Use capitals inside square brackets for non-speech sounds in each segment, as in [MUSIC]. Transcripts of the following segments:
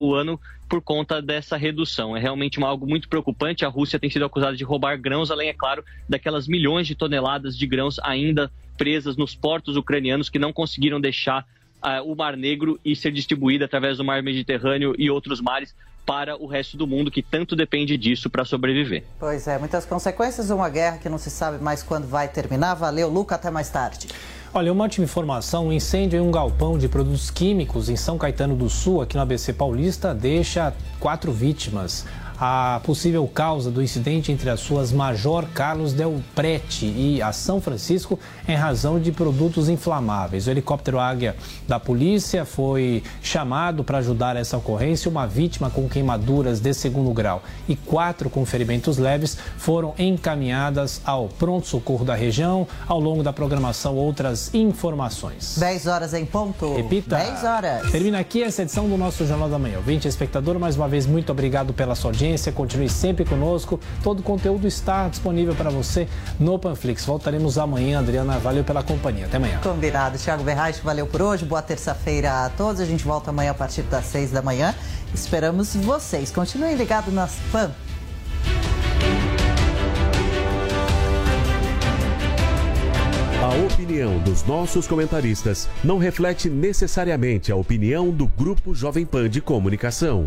o ano por conta dessa redução. É realmente algo muito preocupante. A Rússia tem sido acusada de roubar grãos, além, é claro, daquelas milhões de toneladas de grãos ainda presas nos portos ucranianos que não conseguiram deixar uh, o Mar Negro e ser distribuída através do Mar Mediterrâneo e outros mares para o resto do mundo que tanto depende disso para sobreviver. Pois é, muitas consequências uma guerra que não se sabe mais quando vai terminar. Valeu, Luca, até mais tarde. Olha, uma última informação: um incêndio em um galpão de produtos químicos em São Caetano do Sul, aqui no ABC Paulista, deixa quatro vítimas a possível causa do incidente entre as suas Major Carlos Del Prete e a São Francisco em razão de produtos inflamáveis. O helicóptero Águia da polícia foi chamado para ajudar essa ocorrência. Uma vítima com queimaduras de segundo grau e quatro com ferimentos leves foram encaminhadas ao pronto-socorro da região. Ao longo da programação, outras informações. 10 horas em ponto. Repita. 10 horas. Termina aqui essa edição do nosso Jornal da Manhã. Vinte espectador, mais uma vez, muito obrigado pela sua audiência audiência, continue sempre conosco. Todo o conteúdo está disponível para você no Panflix. Voltaremos amanhã, Adriana. Valeu pela companhia. Até amanhã. Combinado. Thiago Berraich, valeu por hoje. Boa terça-feira a todos. A gente volta amanhã a partir das seis da manhã. Esperamos vocês. Continuem ligados nas PAN. A opinião dos nossos comentaristas não reflete necessariamente a opinião do Grupo Jovem Pan de Comunicação.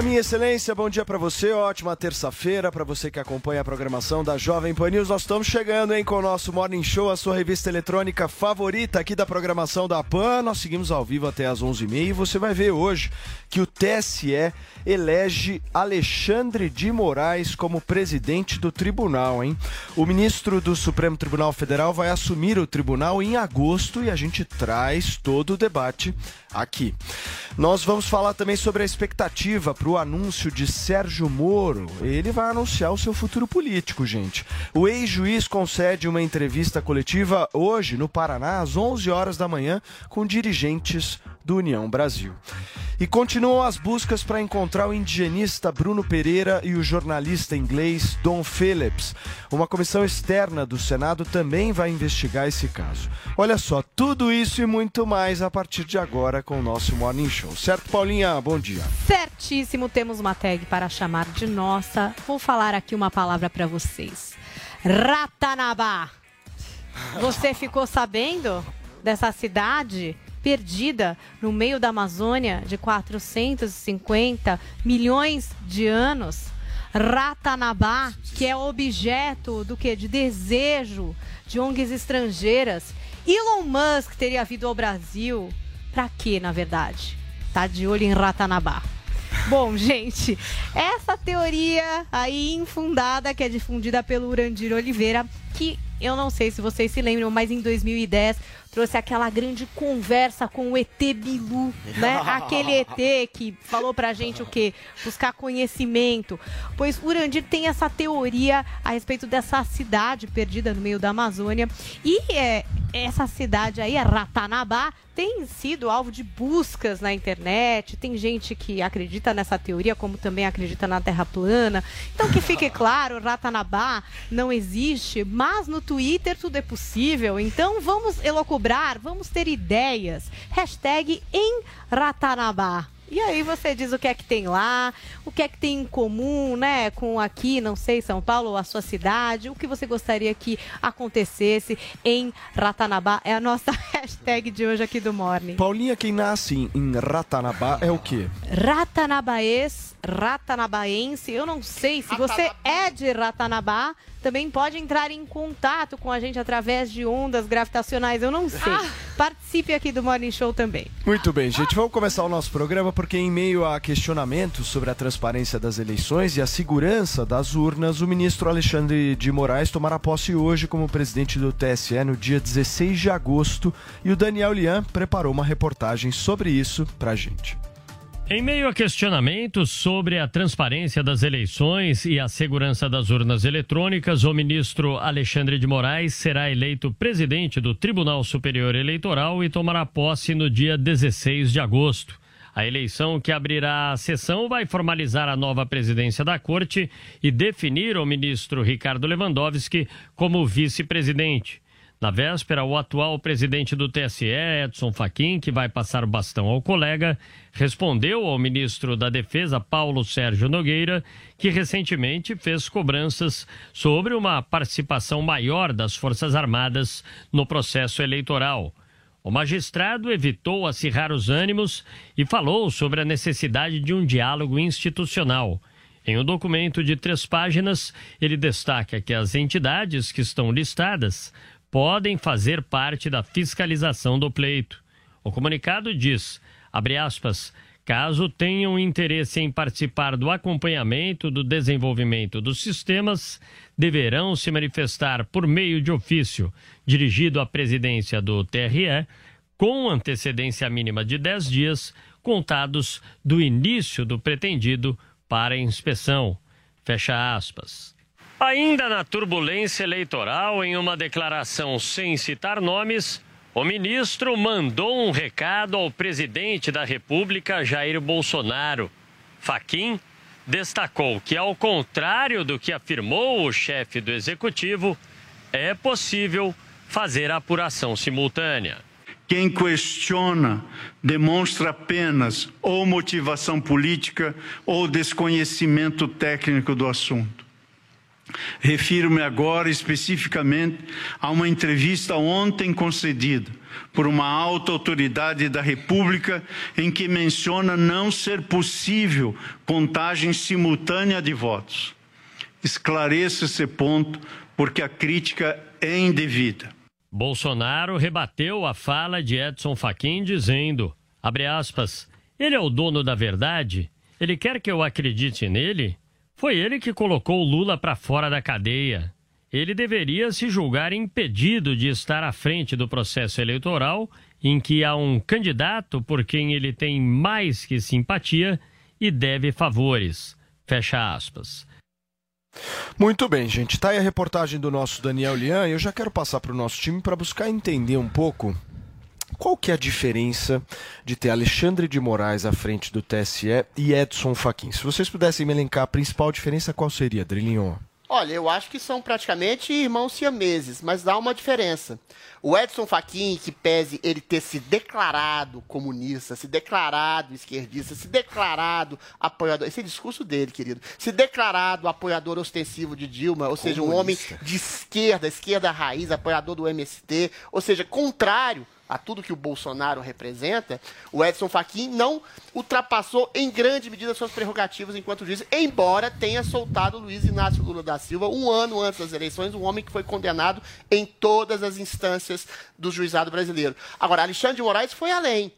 Fala, excelência, bom dia para você, ótima terça-feira para você que acompanha a programação da Jovem Pan News. Nós estamos chegando, hein, com o nosso Morning Show, a sua revista eletrônica favorita aqui da programação da Pan. Nós seguimos ao vivo até às 11h30 e você vai ver hoje que o TSE elege Alexandre de Moraes como presidente do tribunal, hein? O ministro do Supremo Tribunal Federal vai assumir o tribunal em agosto e a gente traz todo o debate aqui. Nós vamos falar também sobre a expectativa para o anúncio de Sérgio Moro. Ele vai anunciar o seu futuro político, gente. O ex-juiz concede uma entrevista coletiva hoje no Paraná às 11 horas da manhã com dirigentes do União Brasil. E continuam as buscas para encontrar o indigenista Bruno Pereira e o jornalista inglês Don Phillips. Uma comissão externa do Senado também vai investigar esse caso. Olha só, tudo isso e muito mais a partir de agora com o nosso Morning Show. Certo, Paulinha? Bom dia. Certíssimo, temos uma tag para chamar de nossa. Vou falar aqui uma palavra para vocês. Ratanabá. Você ficou sabendo dessa cidade perdida no meio da Amazônia de 450 milhões de anos. Ratanabá, que é objeto do que? De desejo de ONGs estrangeiras. Elon Musk teria vindo ao Brasil. Para quê, na verdade? Tá de olho em Ratanabá. Bom, [LAUGHS] gente, essa teoria aí infundada que é difundida pelo Urandir Oliveira, que eu não sei se vocês se lembram, mas em 2010 trouxe aquela grande conversa com o ET Bilu, [LAUGHS] né? Aquele ET que falou pra gente o quê? Buscar conhecimento. Pois Urandir tem essa teoria a respeito dessa cidade perdida no meio da Amazônia. E é, essa cidade aí, a Ratanabá, tem sido alvo de buscas na internet. Tem gente que acredita nessa teoria, como também acredita na Terra plana. Então, que fique [LAUGHS] claro, Ratanabá não existe, mas no Twitter tudo é possível. Então, vamos elocubrar, vamos ter ideias. Hashtag em Ratanabá. E aí você diz o que é que tem lá, o que é que tem em comum, né, com aqui, não sei, São Paulo ou a sua cidade, o que você gostaria que acontecesse em Ratanabá. É a nossa [LAUGHS] hashtag de hoje aqui do Morning. Paulinha, quem nasce em, Ratanabá é o quê? Ratanabaês, ratanabaense. Eu não sei se você é de Ratanabá, também pode entrar em contato com a gente através de ondas gravitacionais. Eu não sei. Ah. Participe aqui do Morning Show também. Muito bem, gente. Vamos começar o nosso programa porque, em meio a questionamentos sobre a transparência das eleições e a segurança das urnas, o ministro Alexandre de Moraes tomará posse hoje como presidente do TSE no dia 16 de agosto. E o Daniel Lian preparou uma reportagem sobre isso para a gente. Em meio a questionamentos sobre a transparência das eleições e a segurança das urnas eletrônicas, o ministro Alexandre de Moraes será eleito presidente do Tribunal Superior Eleitoral e tomará posse no dia 16 de agosto. A eleição que abrirá a sessão vai formalizar a nova presidência da corte e definir o ministro Ricardo Lewandowski como vice-presidente. Na véspera, o atual presidente do TSE, Edson Fachin, que vai passar o bastão ao colega, respondeu ao ministro da Defesa, Paulo Sérgio Nogueira, que recentemente fez cobranças sobre uma participação maior das Forças Armadas no processo eleitoral. O magistrado evitou acirrar os ânimos e falou sobre a necessidade de um diálogo institucional. Em um documento de três páginas, ele destaca que as entidades que estão listadas podem fazer parte da fiscalização do pleito. O comunicado diz, abre aspas, caso tenham interesse em participar do acompanhamento do desenvolvimento dos sistemas, deverão se manifestar por meio de ofício dirigido à presidência do TRE, com antecedência mínima de 10 dias, contados do início do pretendido para inspeção. Fecha aspas. Ainda na turbulência eleitoral, em uma declaração sem citar nomes, o ministro mandou um recado ao presidente da República, Jair Bolsonaro. Faquim destacou que, ao contrário do que afirmou o chefe do executivo, é possível fazer a apuração simultânea. Quem questiona demonstra apenas ou motivação política ou desconhecimento técnico do assunto. Refiro-me agora especificamente a uma entrevista ontem concedida por uma alta autoridade da República em que menciona não ser possível contagem simultânea de votos. Esclareça esse ponto porque a crítica é indevida. Bolsonaro rebateu a fala de Edson Fachin dizendo, abre aspas, ele é o dono da verdade? Ele quer que eu acredite nele? Foi ele que colocou Lula para fora da cadeia. Ele deveria se julgar impedido de estar à frente do processo eleitoral em que há um candidato por quem ele tem mais que simpatia e deve favores. Fecha aspas. Muito bem, gente. Tá aí a reportagem do nosso Daniel Lian. Eu já quero passar para o nosso time para buscar entender um pouco qual que é a diferença de ter Alexandre de Moraes à frente do TSE e Edson Fachin? Se vocês pudessem me elencar a principal diferença, qual seria, Drilinho? Olha, eu acho que são praticamente irmãos siameses, mas dá uma diferença. O Edson Fachin, que pese ele ter se declarado comunista, se declarado esquerdista, se declarado apoiador, esse é discurso dele, querido, se declarado apoiador ostensivo de Dilma, ou comunista. seja, um homem de esquerda, esquerda raiz, apoiador do MST, ou seja, contrário a tudo que o Bolsonaro representa, o Edson Fachin não ultrapassou em grande medida suas prerrogativas enquanto juiz, embora tenha soltado Luiz Inácio Lula da Silva um ano antes das eleições, um homem que foi condenado em todas as instâncias do juizado brasileiro. Agora, Alexandre de Moraes foi além.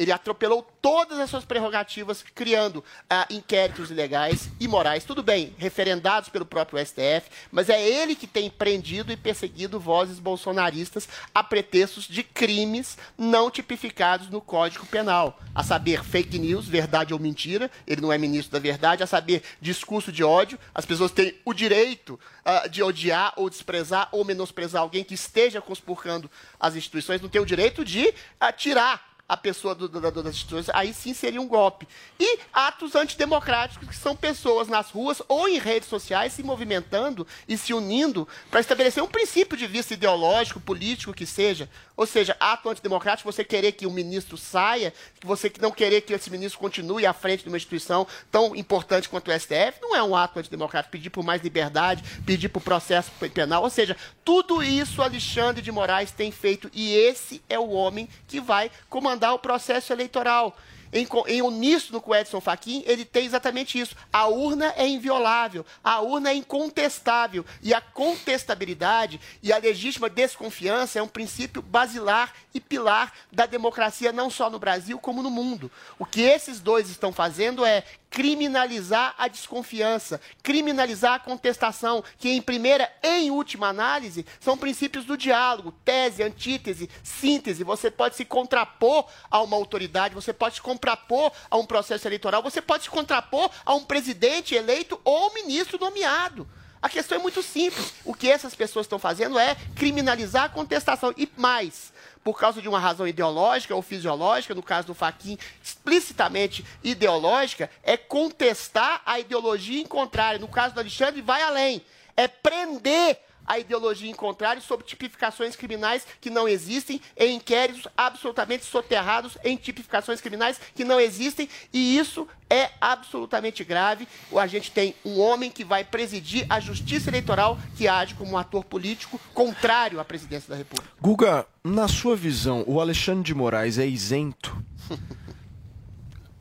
Ele atropelou todas as suas prerrogativas, criando ah, inquéritos ilegais, imorais, tudo bem, referendados pelo próprio STF, mas é ele que tem prendido e perseguido vozes bolsonaristas a pretextos de crimes não tipificados no Código Penal, a saber, fake news, verdade ou mentira, ele não é ministro da verdade, a saber, discurso de ódio, as pessoas têm o direito uh, de odiar ou desprezar ou menosprezar alguém que esteja conspurcando as instituições, não têm o direito de uh, tirar a pessoa do, do, do, das instituições, aí sim seria um golpe. E atos antidemocráticos, que são pessoas nas ruas ou em redes sociais se movimentando e se unindo para estabelecer um princípio de vista ideológico, político, que seja. Ou seja, ato antidemocrático, você querer que o ministro saia, que você não querer que esse ministro continue à frente de uma instituição tão importante quanto o STF, não é um ato antidemocrático. Pedir por mais liberdade, pedir por processo penal. Ou seja, tudo isso Alexandre de Moraes tem feito e esse é o homem que vai comandar o processo eleitoral em, em uníssono com o Edson Fachin, ele tem exatamente isso. A urna é inviolável, a urna é incontestável. E a contestabilidade e a legítima desconfiança é um princípio basilar e pilar da democracia, não só no Brasil, como no mundo. O que esses dois estão fazendo é criminalizar a desconfiança, criminalizar a contestação, que em primeira e em última análise são princípios do diálogo, tese, antítese, síntese. Você pode se contrapor a uma autoridade, você pode se contrapor a um processo eleitoral, você pode se contrapor a um presidente eleito ou ministro nomeado. A questão é muito simples. O que essas pessoas estão fazendo é criminalizar a contestação. E mais, por causa de uma razão ideológica ou fisiológica, no caso do Faquin, explicitamente ideológica, é contestar a ideologia em contrário. No caso do Alexandre, vai além. É prender a ideologia em contrário sob tipificações criminais que não existem, em inquéritos absolutamente soterrados em tipificações criminais que não existem, e isso é absolutamente grave. A gente tem um homem que vai presidir a justiça eleitoral que age como um ator político contrário à presidência da República. Guga, na sua visão, o Alexandre de Moraes é isento? [LAUGHS]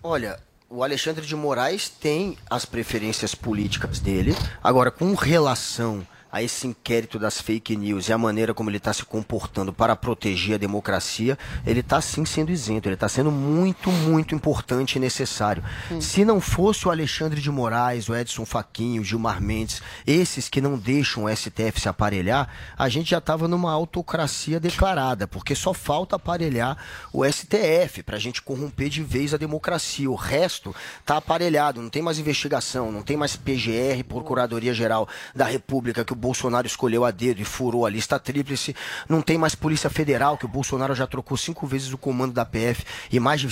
Olha, o Alexandre de Moraes tem as preferências políticas dele. Agora, com relação a esse inquérito das fake news e a maneira como ele está se comportando para proteger a democracia, ele está sim sendo isento, ele está sendo muito, muito importante e necessário. Hum. Se não fosse o Alexandre de Moraes, o Edson Fachin, o Gilmar Mendes, esses que não deixam o STF se aparelhar, a gente já estava numa autocracia declarada, porque só falta aparelhar o STF para a gente corromper de vez a democracia. O resto está aparelhado, não tem mais investigação, não tem mais PGR, Procuradoria Geral da República, que o Bolsonaro escolheu a dedo e furou a lista tríplice. Não tem mais Polícia Federal, que o Bolsonaro já trocou cinco vezes o comando da PF e mais de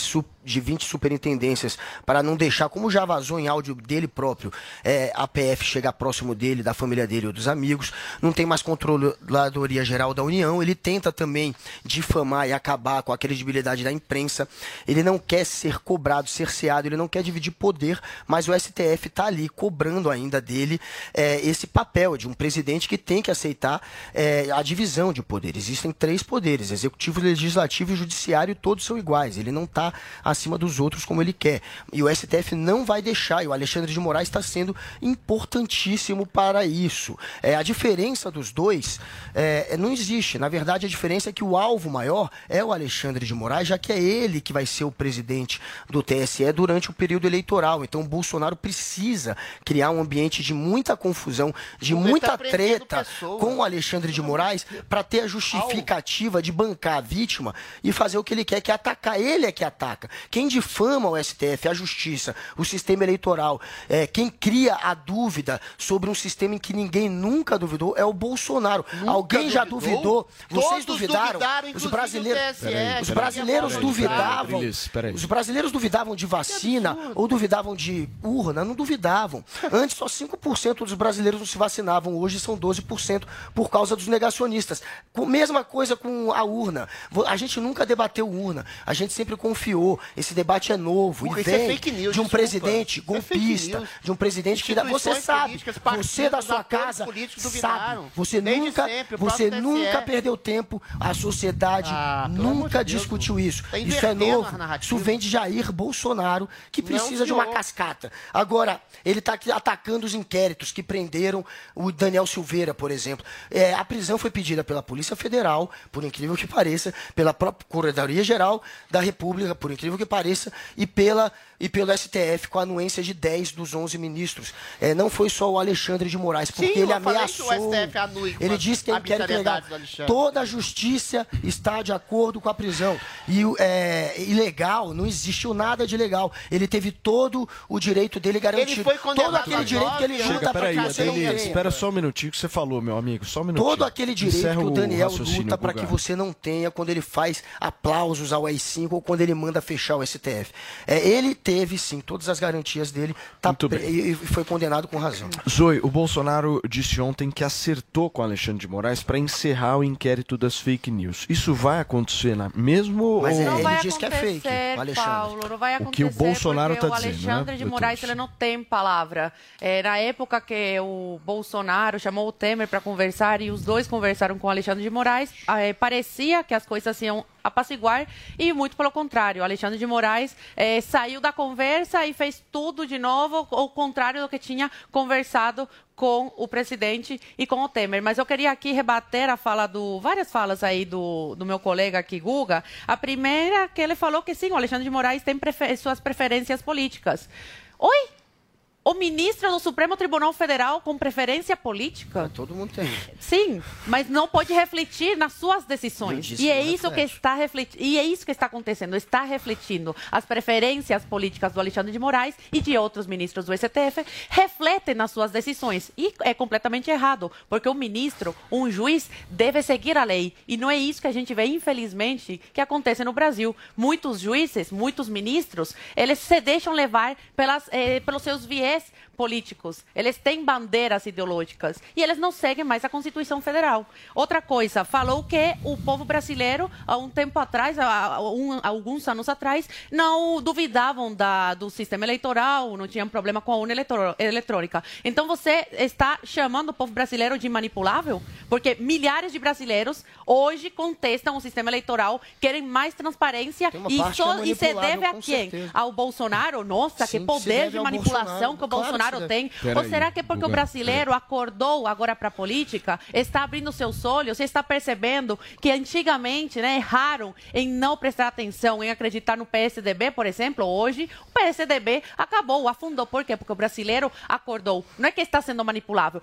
de 20 superintendências para não deixar, como já vazou em áudio dele próprio, é, a PF chegar próximo dele, da família dele ou dos amigos. Não tem mais controladoria geral da União. Ele tenta também difamar e acabar com a credibilidade da imprensa. Ele não quer ser cobrado, cerceado, ele não quer dividir poder, mas o STF está ali cobrando ainda dele é, esse papel de um presidente que tem que aceitar é, a divisão de poder. Existem três poderes: executivo, legislativo e judiciário, todos são iguais. Ele não está acima dos outros como ele quer. E o STF não vai deixar, e o Alexandre de Moraes está sendo importantíssimo para isso. É, a diferença dos dois é, não existe. Na verdade, a diferença é que o alvo maior é o Alexandre de Moraes, já que é ele que vai ser o presidente do TSE durante o período eleitoral. Então, o Bolsonaro precisa criar um ambiente de muita confusão, de muita treta com o Alexandre de Moraes para ter a justificativa de bancar a vítima e fazer o que ele quer, que é atacar. Ele é que ataca. Quem difama o STF, a justiça, o sistema eleitoral, é, quem cria a dúvida sobre um sistema em que ninguém nunca duvidou é o Bolsonaro. Nunca Alguém já duvidou? Vocês duvidaram? Os brasileiros, os brasileiros duvidavam. Os brasileiros duvidavam de vacina ou duvidavam de urna? Não duvidavam. Antes só 5% dos brasileiros não se vacinavam, hoje são 12% por causa dos negacionistas. Mesma coisa com a urna. A gente nunca debateu urna, a gente sempre confiou. Esse debate é novo Porque e é vem é news, de um desculpa. presidente é golpista, de um presidente que você sabe, você da sua casa sabe, você nunca, sempre, você nunca perdeu tempo, a sociedade ah, nunca de discutiu Deus, isso. Tá isso é novo. Isso vem de Jair Bolsonaro, que precisa Não, de uma cascata. Agora, ele está atacando os inquéritos que prenderam o Daniel Silveira, por exemplo. É, a prisão foi pedida pela Polícia Federal, por incrível que pareça, pela Procuradoria Geral da República, por incrível que pareça, e, pela, e pelo STF, com a anuência de 10 dos 11 ministros. É, não foi só o Alexandre de Moraes, porque Sim, ele ameaçou. ele disse que ele quer entregar. Toda a justiça está de acordo com a prisão. E é, ilegal, não existiu nada de legal. Ele teve todo o direito dele garantido. Ele foi todo aquele direito que ele luta para que você não Espera só um minutinho. que você falou, meu amigo. Só um minutinho. Todo aquele direito Encerra que o Daniel raciocínio, luta para que você não tenha quando ele faz aplausos ao AI-5 ou quando ele manda fechar o STF. É, ele teve, sim, todas as garantias dele tá pre- e e foi condenado com razão. Zoe, o Bolsonaro disse ontem que acertou com Alexandre de Moraes para encerrar o inquérito das fake news. Isso vai acontecer na... mesmo Mas ou... é- Não ele vai diz que é fake, o Alexandre. Paulo, não vai O acontecer que o Bolsonaro porque tá o dizendo, Alexandre né, de Moraes ele não tem palavra. É, na época que o Bolsonaro chamou o Temer para conversar e os dois conversaram com o Alexandre de Moraes, é, parecia que as coisas iam apaciguar e muito pelo contrário. O Alexandre de Moraes é, saiu da conversa e fez tudo de novo, ao contrário do que tinha conversado com o presidente e com o Temer. Mas eu queria aqui rebater a fala do várias falas aí do, do meu colega aqui, Guga. A primeira que ele falou que sim, o Alexandre de Moraes tem prefe- suas preferências políticas. Oi? O ministro do Supremo Tribunal Federal com preferência política? Todo mundo tem. Sim, mas não pode refletir nas suas decisões. E é que isso que reflete. está refletindo, e é isso que está acontecendo, está refletindo as preferências políticas do Alexandre de Moraes e de outros ministros do STF, refletem nas suas decisões. E é completamente errado, porque o ministro, um juiz, deve seguir a lei. E não é isso que a gente vê, infelizmente, que acontece no Brasil. Muitos juízes, muitos ministros, eles se deixam levar pelas, eh, pelos seus viés lunes políticos. Eles têm bandeiras ideológicas e eles não seguem mais a Constituição Federal. Outra coisa, falou que o povo brasileiro, há um tempo atrás, há há um- alguns anos atrás, não duvidavam da, do sistema eleitoral, não tinham problema com a urna eletrônica. Então você está chamando o povo brasileiro de manipulável? Porque milhares de brasileiros hoje contestam o sistema eleitoral, querem mais transparência e, é só- e se deve a quem? certeza. Ao Bolsonaro? Nossa, Sim, que poder de manipulação Bolsonaro. que o Claro que Bolsonaro deve. tem. Pera Ou aí, será que é porque o brasileiro acordou agora para a política, está abrindo seus olhos está percebendo que antigamente né, erraram em não prestar atenção, em acreditar no PSDB, por exemplo? Hoje, o PSDB acabou, afundou. Por quê? Porque o brasileiro acordou. Não é que está sendo manipulável,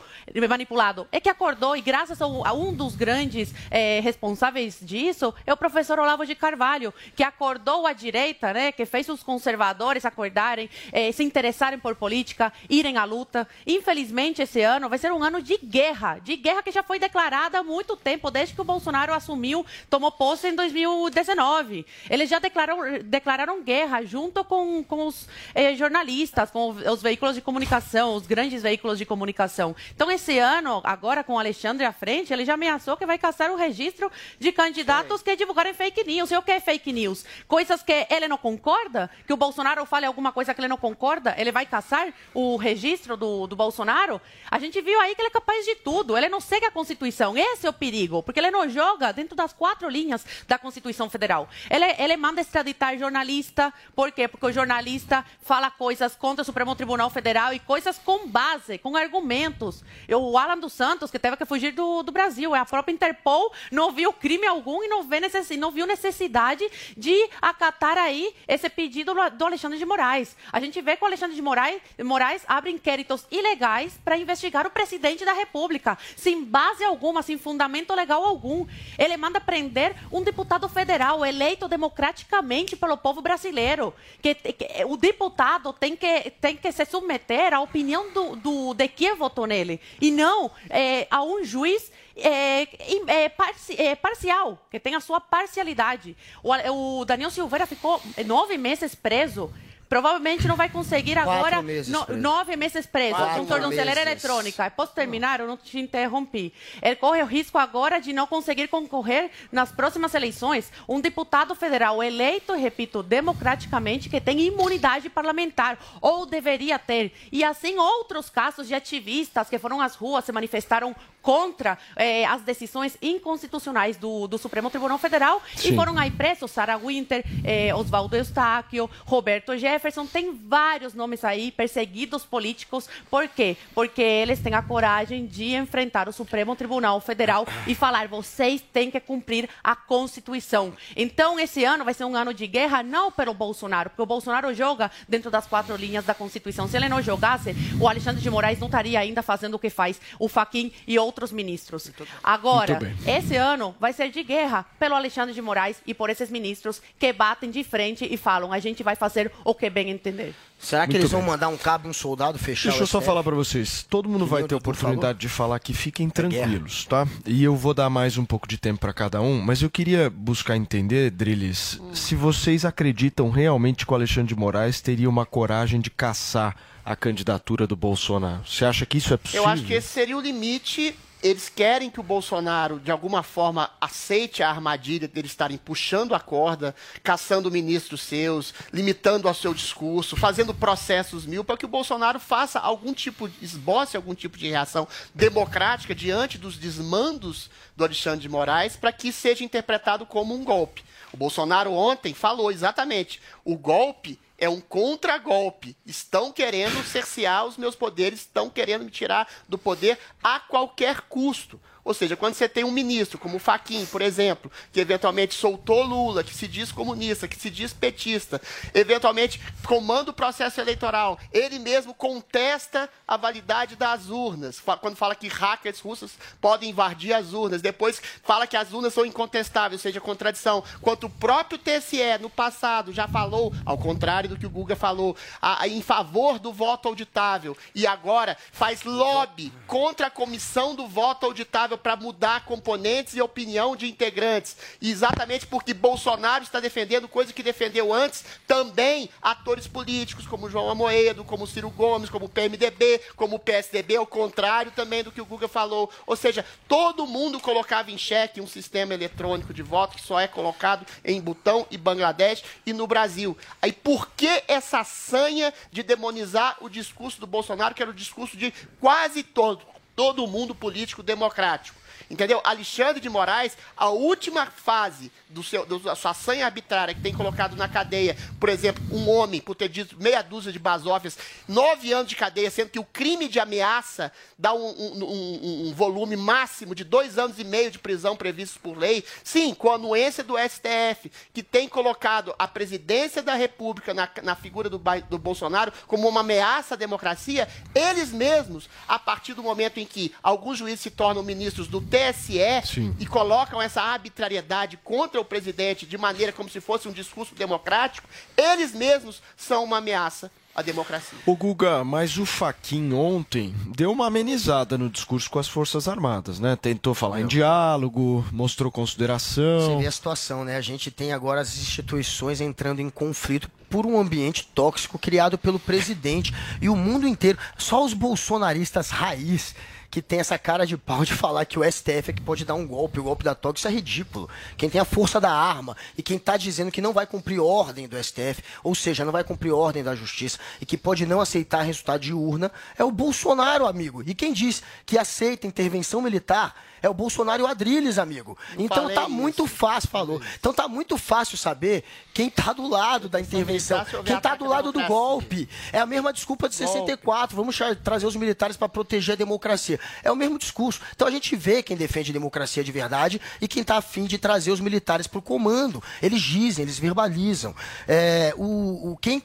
manipulado, é que acordou e graças a um dos grandes eh, responsáveis disso é o professor Olavo de Carvalho, que acordou a direita, né, que fez os conservadores acordarem, eh, se interessarem por política, irem à luta. Infelizmente, esse ano vai ser um ano de guerra, de guerra que já foi declarada há muito tempo, desde que o Bolsonaro assumiu, tomou posse em 2019. Eles já declararam, declararam guerra junto com, com os eh, jornalistas, com os veículos de comunicação, os grandes veículos de comunicação. Então, esse ano, agora com o Alexandre à frente, ele já ameaçou que vai caçar o registro de candidatos que divulgarem fake news. E o que é fake news? Coisas que ele não concorda? Que o Bolsonaro fale alguma coisa que ele não concorda? Ele vai caçar o registro do, do Bolsonaro? A gente viu aí que ele é capaz de tudo. Ele não segue a Constituição. Esse é o perigo, porque ele não joga dentro das quatro linhas da Constituição Federal. Ele, ele manda extraditar jornalista. Por quê? Porque o jornalista fala coisas contra o Supremo Tribunal Federal e coisas com base, com argumentos. Eu, o Alan dos Santos, que teve que fugir do, do Brasil, a própria Interpol não viu crime algum e não, vê necess, não viu necessidade de acatar aí esse pedido do Alexandre de Moraes. A gente vê que o Alexandre de Moraes, Moraes abre inquéritos ilegais para investigar o presidente da República, sem base alguma, sem fundamento legal algum. Ele manda prender um deputado federal eleito democraticamente pelo povo brasileiro. Que, que- o deputado tem que, tem que se submeter à opinião do, do, de quem votou nele, e não é, a um juiz é, é, parci- é, parcial, que tem a sua parcialidade. O, o Daniel Silveira ficou nove meses preso. Provavelmente não vai conseguir agora meses no- nove meses preso Quatro com tornozeleira eletrônica. Posso terminar? Eu não te interrompi. Ele corre o risco agora de não conseguir concorrer nas próximas eleições. Um deputado federal eleito, repito, democraticamente, que tem imunidade parlamentar, ou deveria ter. E assim outros casos de ativistas que foram às ruas, se manifestaram contra eh, as decisões inconstitucionais do, do Supremo Tribunal Federal e Sim. foram aí presos Sarah Winter, eh, Oswaldo Eustáquio, Roberto Jefferson, tem vários nomes aí, perseguidos políticos. Por quê? Porque eles têm a coragem de enfrentar o Supremo Tribunal Federal e falar: vocês têm que cumprir a Constituição. Então, esse ano vai ser um ano de guerra, não pelo Bolsonaro, porque o Bolsonaro joga dentro das quatro linhas da Constituição. Se ele não jogasse, o Alexandre de Moraes não estaria ainda fazendo o que faz o Faquin e outros ministros. Agora, esse ano vai ser de guerra pelo Alexandre de Moraes e por esses ministros que batem de frente e falam: a gente vai fazer o que que bem entender. Será que Muito eles vão bem. mandar um cabo e um soldado fechar Deixa eu só falar pra vocês. Todo mundo Que vai o ter oportunidade de falar aqui. Fiquem tranquilos, tá? E eu vou dar mais um pouco de tempo pra cada um, mas eu queria buscar entender, Drilis, se vocês acreditam realmente que o Alexandre de Moraes teria uma coragem de caçar a candidatura do Bolsonaro. Você acha que isso é possível? Eu acho que esse seria o limite. Eles querem que o Bolsonaro, de alguma forma, aceite a armadilha deles estarem puxando a corda, caçando ministros seus, limitando ao seu discurso, fazendo processos mil, para que o Bolsonaro faça algum tipo, esboce algum tipo de reação democrática diante dos desmandos do Alexandre de Moraes, para que seja interpretado como um golpe. O Bolsonaro ontem falou exatamente: o golpe é um contragolpe. Estão querendo cercear os meus poderes, estão querendo me tirar do poder a qualquer custo. Ou seja, quando você tem um ministro, como o Faquim, por exemplo, que eventualmente soltou Lula, que se diz comunista, que se diz petista, eventualmente comanda o processo eleitoral, ele mesmo contesta a validade das urnas, quando fala que hackers russos podem invadir as urnas, depois fala que as urnas são incontestáveis, ou seja, contradição. Quanto o próprio TSE, no passado, já falou, ao contrário do que o Guga falou, a- a- em favor do voto auditável, e agora faz lobby contra a comissão do voto auditável para mudar componentes e opinião de integrantes. E exatamente porque Bolsonaro está defendendo coisa que defendeu antes, também atores políticos como João Amoedo, como Ciro Gomes, como o PMDB, como o PSDB, ao contrário também do que o Guga falou. Ou seja, todo mundo colocava em xeque um sistema eletrônico de voto que só é colocado em Butão e Bangladesh e no Brasil. Aí por que essa sanha de demonizar o discurso do Bolsonaro, que era o discurso de quase todo todo mundo político democrático. Entendeu? Alexandre de Moraes, a última fase do seu, da sua sanha arbitrária que tem colocado na cadeia, por exemplo, um homem por ter dito meia dúzia de basófias, nove anos de cadeia, sendo que o crime de ameaça dá um, um- um- um volume máximo de dois anos e meio de prisão previstos por lei. Sim, com a anuência do STF, que tem colocado a presidência da República na, na figura do, do Bolsonaro como uma ameaça à democracia, eles mesmos, a partir do momento em que alguns juízes se tornam ministros do TSE e colocam essa arbitrariedade contra o presidente de maneira como se fosse um discurso democrático, eles mesmos são uma ameaça à democracia. O Guga, mas o Faquin ontem deu uma amenizada no discurso com as Forças Armadas, né? Tentou falar em diálogo, mostrou Você consideração. vê a situação, né? A gente tem agora as instituições entrando em conflito por um ambiente tóxico criado pelo presidente e o mundo inteiro. Só os bolsonaristas raiz que tem essa cara de pau de falar que o STF é que pode dar um golpe, o golpe da toga, isso é ridículo. Quem tem a força da arma e quem está dizendo que não vai cumprir ordem do STF, ou seja, não vai cumprir ordem da justiça e que pode não aceitar resultado de urna, é o Bolsonaro, amigo. E quem diz que aceita intervenção militar é o Bolsonaro e o Adrilles, amigo. então falei tá isso. muito fácil, falou. Então tá muito fácil saber quem tá do lado da intervenção, quem tá do lado do golpe. É a mesma desculpa de 64. Vamos trazer os militares para proteger a democracia. É o mesmo discurso. Então a gente vê quem defende a democracia de verdade e quem tá afim de trazer os militares pro comando. Eles dizem, eles verbalizam. É, o, o quem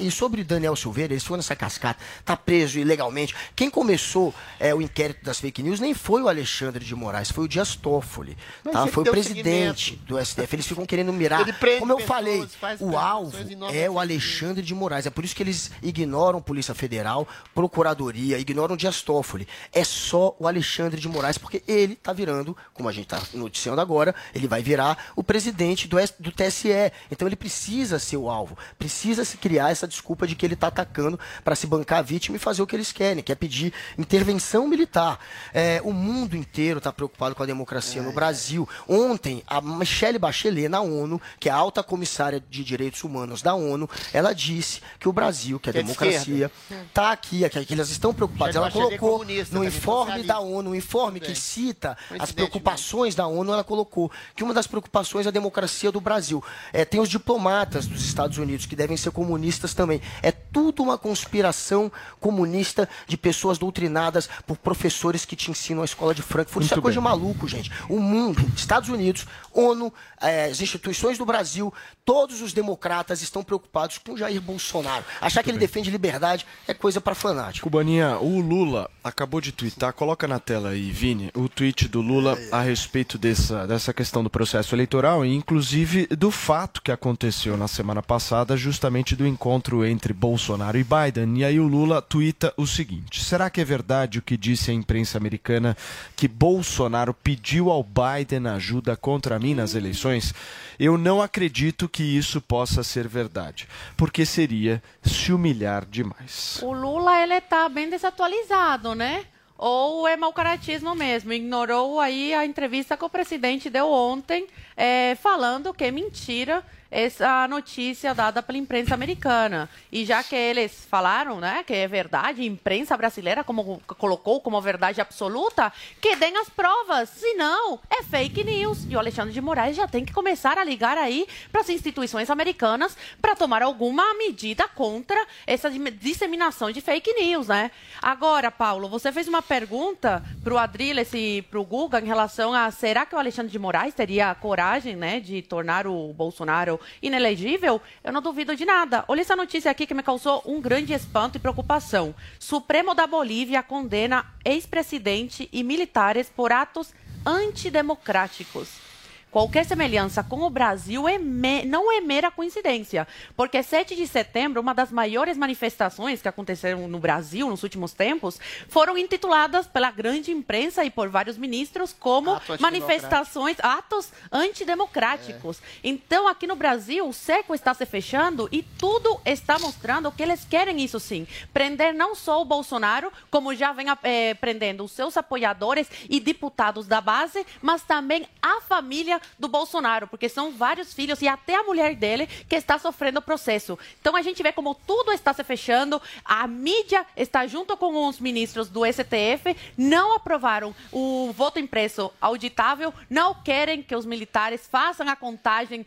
e sobre Daniel Silveira, eles foram nessa cascata, tá preso ilegalmente. Quem começou é, o inquérito das fake news nem foi o Alexandre de Moraes, foi o Dias Toffoli. Tá? Foi o presidente seguimento. do STF. Eles ficam querendo mirar. Ele Como eu falei, o alvo é o Alexandre de Moraes. É por isso que eles ignoram Polícia Federal, Procuradoria, ignoram o Dias Toffoli. É só o Alexandre de Moraes, porque ele tá virando, como a gente tá noticiando agora, ele vai virar o presidente do, S- do TSE. Então ele precisa ser o alvo. Precisa se criar essa desculpa de que ele tá atacando para se bancar a vítima e fazer o que eles querem, que é pedir intervenção militar. É, o mundo inteiro tá preocupado com a democracia no Brasil. Ontem, a Michelle Bachelet, na ONU, que é a alta comissária de direitos humanos da ONU, ela disse que o Brasil, que a Que é de democracia, esquerda. tá aqui, que, que eles estão preocupados. Ela é colocou no informe da ONU, o informe que cita as preocupações da ONU, ela colocou que uma das preocupações é a democracia do Brasil. É, tem os diplomatas dos Estados Unidos, que devem ser comunistas também. É tudo uma conspiração comunista de pessoas doutrinadas por professores que te ensinam a escola de Frankfurt. Isso é Muito coisa de bem. maluco, gente. O mundo, Estados Unidos, ONU, eh, as instituições do Brasil, todos os democratas estão preocupados com Jair Bolsonaro. Achar que ele defende liberdade é coisa para fanático. Cubaninha, o Lula acabou de twittar, coloca na tela aí, Vini, o tweet do Lula a respeito dessa, dessa questão do processo eleitoral e inclusive do fato que aconteceu na semana passada, justamente do encontro entre Bolsonaro e Biden. E aí o Lula twita o seguinte: será que é verdade o que disse a imprensa americana que Bolsonaro pediu ao Biden ajuda contra mim nas eleições? Eu não acredito que isso possa ser verdade, porque seria se humilhar demais. O Lula, ele tá bem desatualizado, né? Ou é mau caratismo mesmo? Ignorou aí a entrevista que o presidente deu ontem, é, falando que é mentira essa notícia dada pela imprensa americana. E já que eles falaram, né, que é verdade, a imprensa brasileira como, colocou como verdade absoluta, que deem as provas. Senão, é fake news. E o Alexandre de Moraes já tem que começar a ligar aí para as instituições americanas para tomar alguma medida contra essa disseminação de fake news, né? Agora, Paulo, você fez uma pergunta para o Adriles e para o Guga em relação a será que o Alexandre de Moraes teria a coragem, né, de tornar o Bolsonaro inelegível? Eu não duvido de nada. Olha essa notícia aqui que me causou um grande espanto e preocupação. Supremo da Bolívia condena ex-presidente e militares por atos antidemocráticos. Qualquer semelhança com o Brasil é me- não é mera coincidência, porque 7 de setembro, uma das maiores manifestações que aconteceram no Brasil nos últimos tempos, foram intituladas pela grande imprensa e por vários ministros como Ato manifestações, atos antidemocráticos. Então, aqui no Brasil, o cerco está se fechando e tudo está mostrando que eles querem isso sim. Prender não só o Bolsonaro, como já vem eh, prendendo os seus apoiadores e deputados da base, mas também a família do Bolsonaro, porque são vários filhos e até a mulher dele que está sofrendo o processo. Então a gente vê como tudo está se fechando, a mídia está junto com os ministros do STF, não aprovaram o voto impresso auditável, não querem que os militares façam a contagem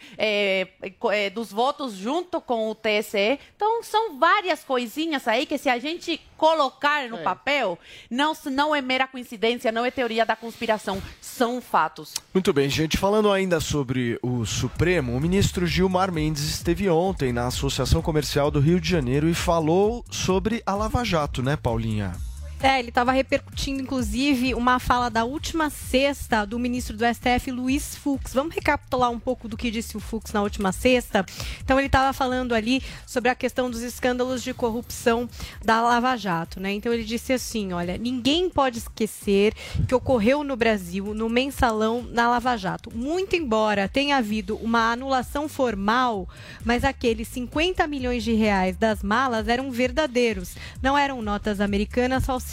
co- eh, dos votos junto com o TSE. Então são várias coisinhas aí que se a gente colocar no papel, não, não é mera coincidência, não é teoria da conspiração, são fatos. Muito bem, gente. Falando ainda sobre o Supremo, o ministro Gilmar Mendes esteve ontem na Associação Comercial do Rio de Janeiro e falou sobre a Lava Jato, né, Paulinha? É, ele estava repercutindo, inclusive, uma fala da última sexta do ministro do STF, Luiz Fux. Vamos recapitular um pouco do que disse o Fux na última sexta? Então, ele estava falando ali sobre a questão dos escândalos de corrupção da Lava Jato, né? Então, ele disse assim: olha, ninguém pode esquecer que ocorreu no Brasil, no mensalão na Lava Jato. Muito embora tenha havido uma anulação formal, mas aqueles 50 milhões de reais das malas eram verdadeiros, não eram notas americanas falsificadas.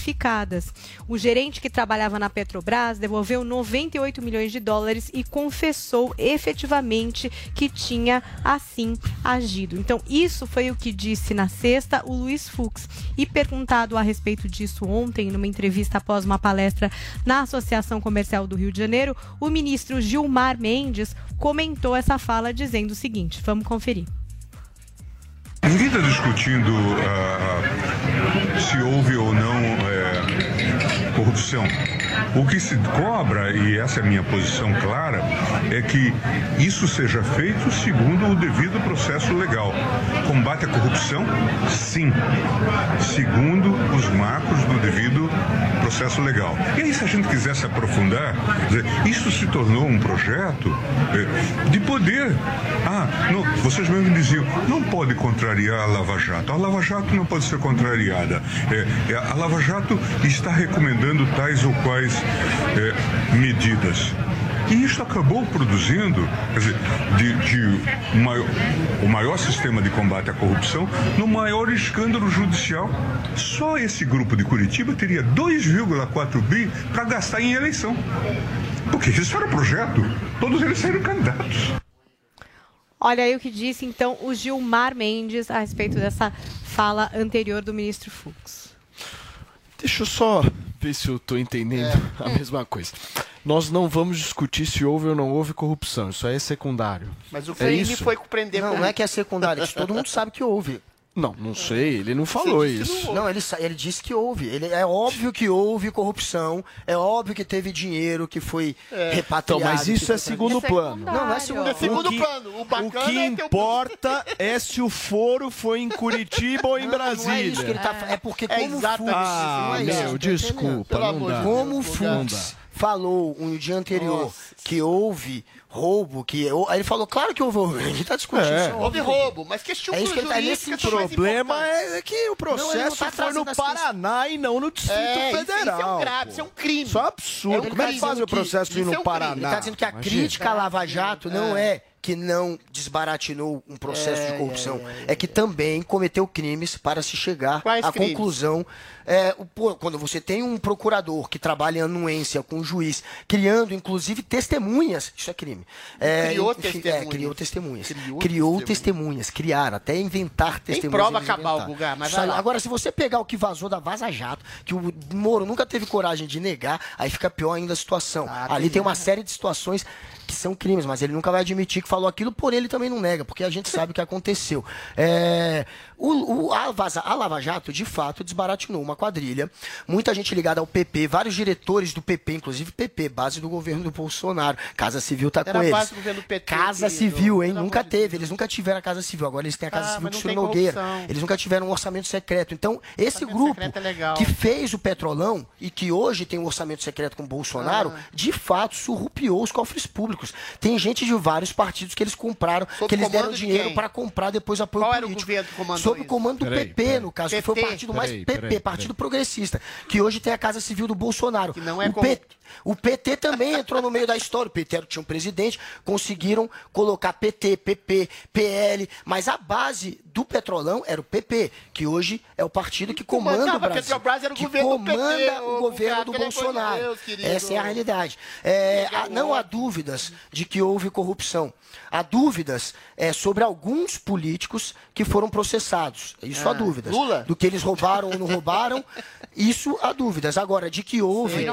O gerente que trabalhava na Petrobras devolveu 98 milhões de dólares e confessou efetivamente que tinha assim agido. Então, isso foi o que disse na sexta o Luiz Fux. E perguntado a respeito disso ontem, numa entrevista após uma palestra na Associação Comercial do Rio de Janeiro, o ministro Gilmar Mendes comentou essa fala dizendo o seguinte: vamos conferir. Ninguém está discutindo ah, se houve ou não eh, corrupção. O que se cobra, e essa é a minha posição clara, é que isso seja feito segundo o devido processo legal. Combate à corrupção? Sim. Segundo os marcos do devido processo legal. E aí, se a gente quiser se aprofundar, dizer, isso se tornou um projeto eh, de poder. Ah, não, vocês mesmos diziam, não pode contrariar a Lava Jato. A Lava Jato não pode ser contrariada. É, é, a Lava Jato está recomendando tais ou quais é, medidas. E isso acabou produzindo, quer dizer, de, de maior- o maior sistema de combate à corrupção no maior escândalo judicial. Só esse grupo de Curitiba teria 2,4 bi para gastar em eleição. Porque isso era o projeto. Todos eles saíram candidatos. Olha aí o que disse então o Gilmar Mendes a respeito dessa fala anterior do ministro Fux. Deixa eu só ver se eu tô entendendo a mesma coisa. Nós não vamos discutir se houve ou não houve corrupção, isso aí é secundário. Mas o é crime isso? foi prender Não, não é que é secundário, isso todo mundo sabe que houve. Não, não sei, ele não falou isso. Não, ele, sa- ele disse que houve. Ele, é óbvio que houve corrupção, é óbvio que teve dinheiro que foi repatriado. Então, mas isso que é foi- segundo plano. Não, não é segundo É segundo O que- plano. O O que é importa [LAUGHS] é se o foro foi em Curitiba ou em Não, Brasília. Não é isso que ele tá É porque É como exatamente Fux, Ah, não é isso, meu, desculpa, não amor dá. Como o Não dá. Fux falou um dia anterior Nossa. que houve roubo, que aí ele falou, claro que houve roubo. [LAUGHS] A gente tá discutindo É. isso. Houve roubo, mas questões É isso que ele tá nesse O mais problema é que o processo não tá foi no Paraná e não no Distrito É, isso- isso é um Federal. grave, pô. isso é um crime. Isso é um absurdo. É um Como é que crime. faz o processo de ir é no um crime. Paraná? Ele está dizendo que a crítica à Lava Jato não é que não desbaratinou um processo de corrupção, é, que também cometeu crimes para se chegar Quais à crimes? conclusão. É, o- pô, quando você tem um procurador que trabalha em anuência com um juiz, criando inclusive testemunhas, isso é crime. É, Criou enfim, testemunhas. É, criou testemunhas. Criou Criou, testemunhas. testemunhas. criar, até inventar Tem testemunhas. prova eles cabal, inventaram. Guga, mas vai lá. Agora, se você pegar o que vazou da Vaza Jato, que o Moro nunca teve coragem de negar, aí fica pior ainda a situação. Ah, Ali tem uma série de situações que são crimes, mas ele nunca vai admitir que falou aquilo, por ele também não nega, porque a gente sabe o que aconteceu. É, o, o- a, Vaza- a Lava Jato, de fato, desbaratinou uma quadrilha. Muita gente ligada ao PP, vários diretores do PP, inclusive PP, base do governo do Bolsonaro. Casa Civil tá Era com eles. base do governo do PT, Casa. Civil, hein? Nunca de teve. Eles nunca tiveram a Casa Civil. Agora eles têm a Casa Ah, Civil não Ciro Nogueira. corrupção. Eles nunca tiveram um orçamento secreto. Então, esse grupo é que fez o Petrolão e que hoje tem um orçamento secreto com o Bolsonaro, Ah. de fato surrupiou os cofres públicos. Tem gente de vários partidos que eles compraram, Sob que eles deram de dinheiro para comprar depois apoio Qual era o político. governo que comandou Sob o comando do Peraí, PP, peraí. no caso, que foi o PT? partido mais Peraí, PP, peraí, Partido Progressista, que hoje tem a Casa Civil do Bolsonaro. Que não é o, P- o PT também entrou no meio da história. O PT era- tinha um presidente, conseguiram colocar PT, PP, PL, mas a base do Petrolão era o PP, que hoje é o partido que comanda o Brasil. Petrobras, era o que governo do PT, comanda ô, o governo do amor de Bolsonaro. Deus. Essa é a realidade. É, não há dúvidas de que houve corrupção. Há dúvidas é, sobre alguns políticos que foram processados. Isso há Ah, dúvidas. Lula? Do que eles roubaram ou não roubaram, [LAUGHS] isso há dúvidas. Agora, de que houve. Sim.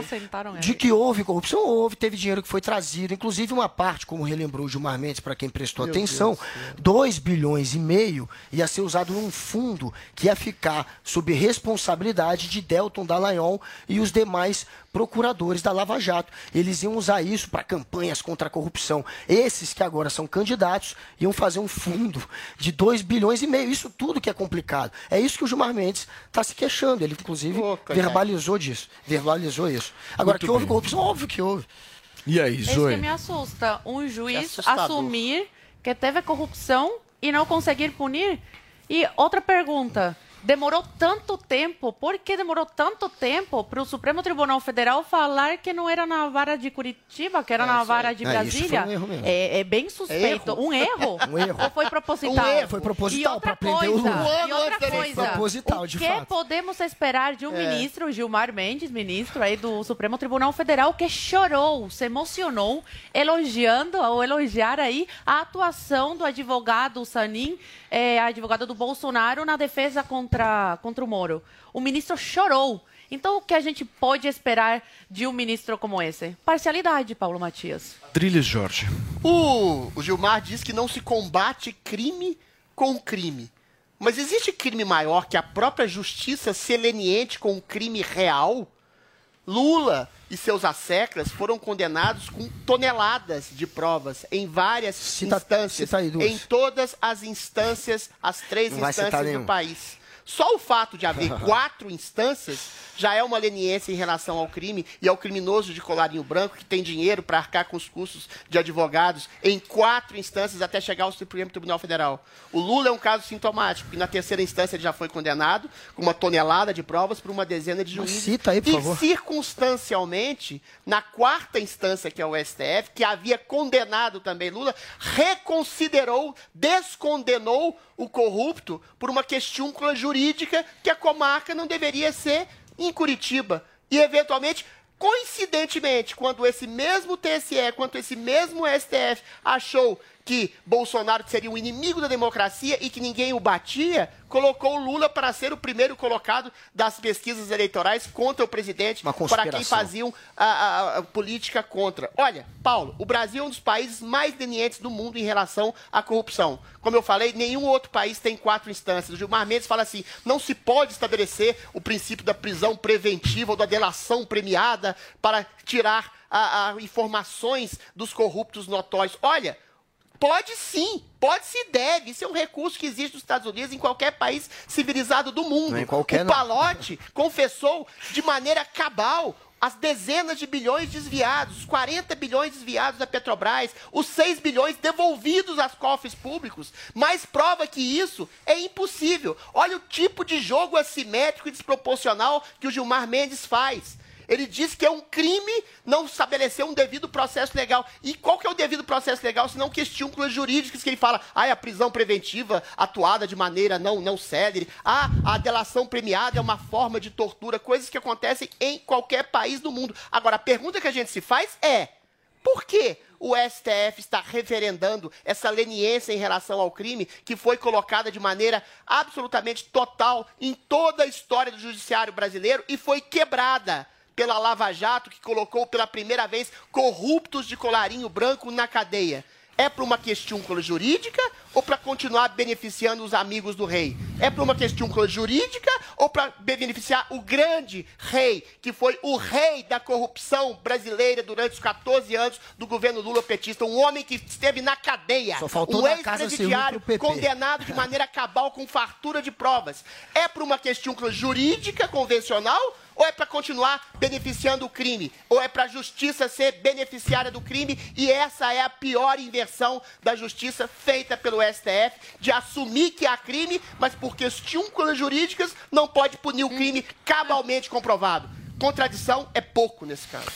De que houve corrupção, houve, teve dinheiro que foi trazido, inclusive uma parte, como relembrou o Gilmar Mendes, para quem prestou atenção, 2 bilhões e meio ia ser usado num fundo que ia ficar sob responsabilidade de Delton Dallagnol e os demais procuradores da Lava Jato. Eles iam usar isso para campanhas contra a corrupção. Esses que agora são candidatos iam fazer um fundo de 2 bilhões e meio. Isso tudo que é complicado. É isso que o Gilmar Mendes está se queixando. Ele, inclusive, verbalizou disso. Verbalizou isso. Agora, Muito que houve bem. corrupção, óbvio que houve. E aí, É isso que Zoe? me assusta. Um juiz assustador. assumir que teve corrupção e não conseguir punir. E outra pergunta. Demorou tanto tempo, por que demorou tanto tempo para o Supremo Tribunal Federal falar que não era na vara de Curitiba, que era É, na vara de É, Brasília? foi um. É, é bem suspeito. Erro. Um erro? [LAUGHS] Um erro. Ou foi proposital? Um erro. Foi proposital, outra pra prender o coisa, Lula. E outra coisa, Proposital, o de que fato. podemos esperar de um É. ministro, Gilmar Mendes, ministro aí do Supremo Tribunal Federal, que chorou, se emocionou, elogiando ou elogiar aí a atuação do advogado Sanin, é, advogado do Bolsonaro, na defesa contra, contra o Moro. O ministro chorou. Então, o que a gente pode esperar de um ministro como esse? Parcialidade, Paulo Matias. Drilis Jorge. O, o Gilmar diz que não se combate crime com crime. Mas existe crime maior que a própria justiça ser leniente com um crime real? Lula e seus asseclas foram condenados com toneladas de provas em várias Cita- instâncias, cita aí em todas as instâncias, as três Não instâncias do país. Só o fato de haver [LAUGHS] quatro instâncias já é uma leniência em relação ao crime e ao criminoso de colarinho branco que tem dinheiro para arcar com os custos de advogados em quatro instâncias até chegar ao Supremo Tribunal Federal. O Lula é um caso sintomático, que na terceira instância ele já foi condenado com uma tonelada de provas por uma dezena de Mas juízes. cita aí, por e favor. circunstancialmente, na quarta instância, que é o STF, que havia condenado também Lula, reconsiderou, descondenou o corrupto por uma questúncula jurídica que a comarca não deveria ser em Curitiba. E, eventualmente, coincidentemente, quando esse mesmo TSE, quanto esse mesmo STF achou que Bolsonaro seria um inimigo da democracia e que ninguém o batia, colocou o Lula para ser o primeiro colocado das pesquisas eleitorais contra o presidente, para quem faziam a, a, a política contra. Olha, Paulo, o Brasil é um dos países mais lenientes do mundo em relação à corrupção. Como eu falei, nenhum outro país tem quatro instâncias. O Gilmar Mendes fala assim: não se pode estabelecer o princípio da prisão preventiva ou da delação premiada para tirar a, a informações dos corruptos notórios. Olha, Pode sim, pode se deve. Isso é um recurso que existe nos Estados Unidos, em qualquer país civilizado do mundo. Não em qualquer, o. Palote [LAUGHS] confessou de maneira cabal as dezenas de bilhões desviados, os 40 bilhões desviados da Petrobras, os 6 bilhões devolvidos aos cofres públicos. Mais prova que isso é impossível. Olha o tipo de jogo assimétrico e desproporcional que o Gilmar Mendes faz. Ele diz que é um crime não estabelecer um devido processo legal. E qual que é o devido processo legal, se não questões jurídicas que ele fala? Ah, a prisão preventiva atuada de maneira não, não célere. Ah, a delação premiada é uma forma de tortura. Coisas que acontecem em qualquer país do mundo. Agora, a pergunta que a gente se faz é, por que o STF está referendando essa leniência em relação ao crime que foi colocada de maneira absolutamente total em toda a história do judiciário brasileiro e foi quebrada pela Lava Jato, que colocou pela primeira vez corruptos de colarinho branco na cadeia. É para uma questão jurídica ou para continuar beneficiando os amigos do rei? É para uma questão jurídica ou para beneficiar o grande rei, que foi o rei da corrupção brasileira durante os 14 anos do governo Lula petista? Um homem que esteve na cadeia. Um ex-presidiário condenado de maneira cabal com fartura de provas. É para uma questão jurídica convencional ou é para continuar beneficiando o crime? Ou é para a justiça ser beneficiária do crime? E essa é a pior inversão da justiça feita pelo STF, de assumir que há crime, mas por questões jurídicas não pode punir o crime cabalmente comprovado. Contradição é pouco nesse caso.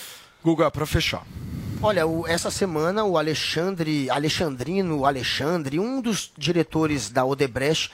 Guga, para fechar. Olha, o- essa semana o Alexandre, Alexandrino Alexandre, um dos diretores da Odebrecht,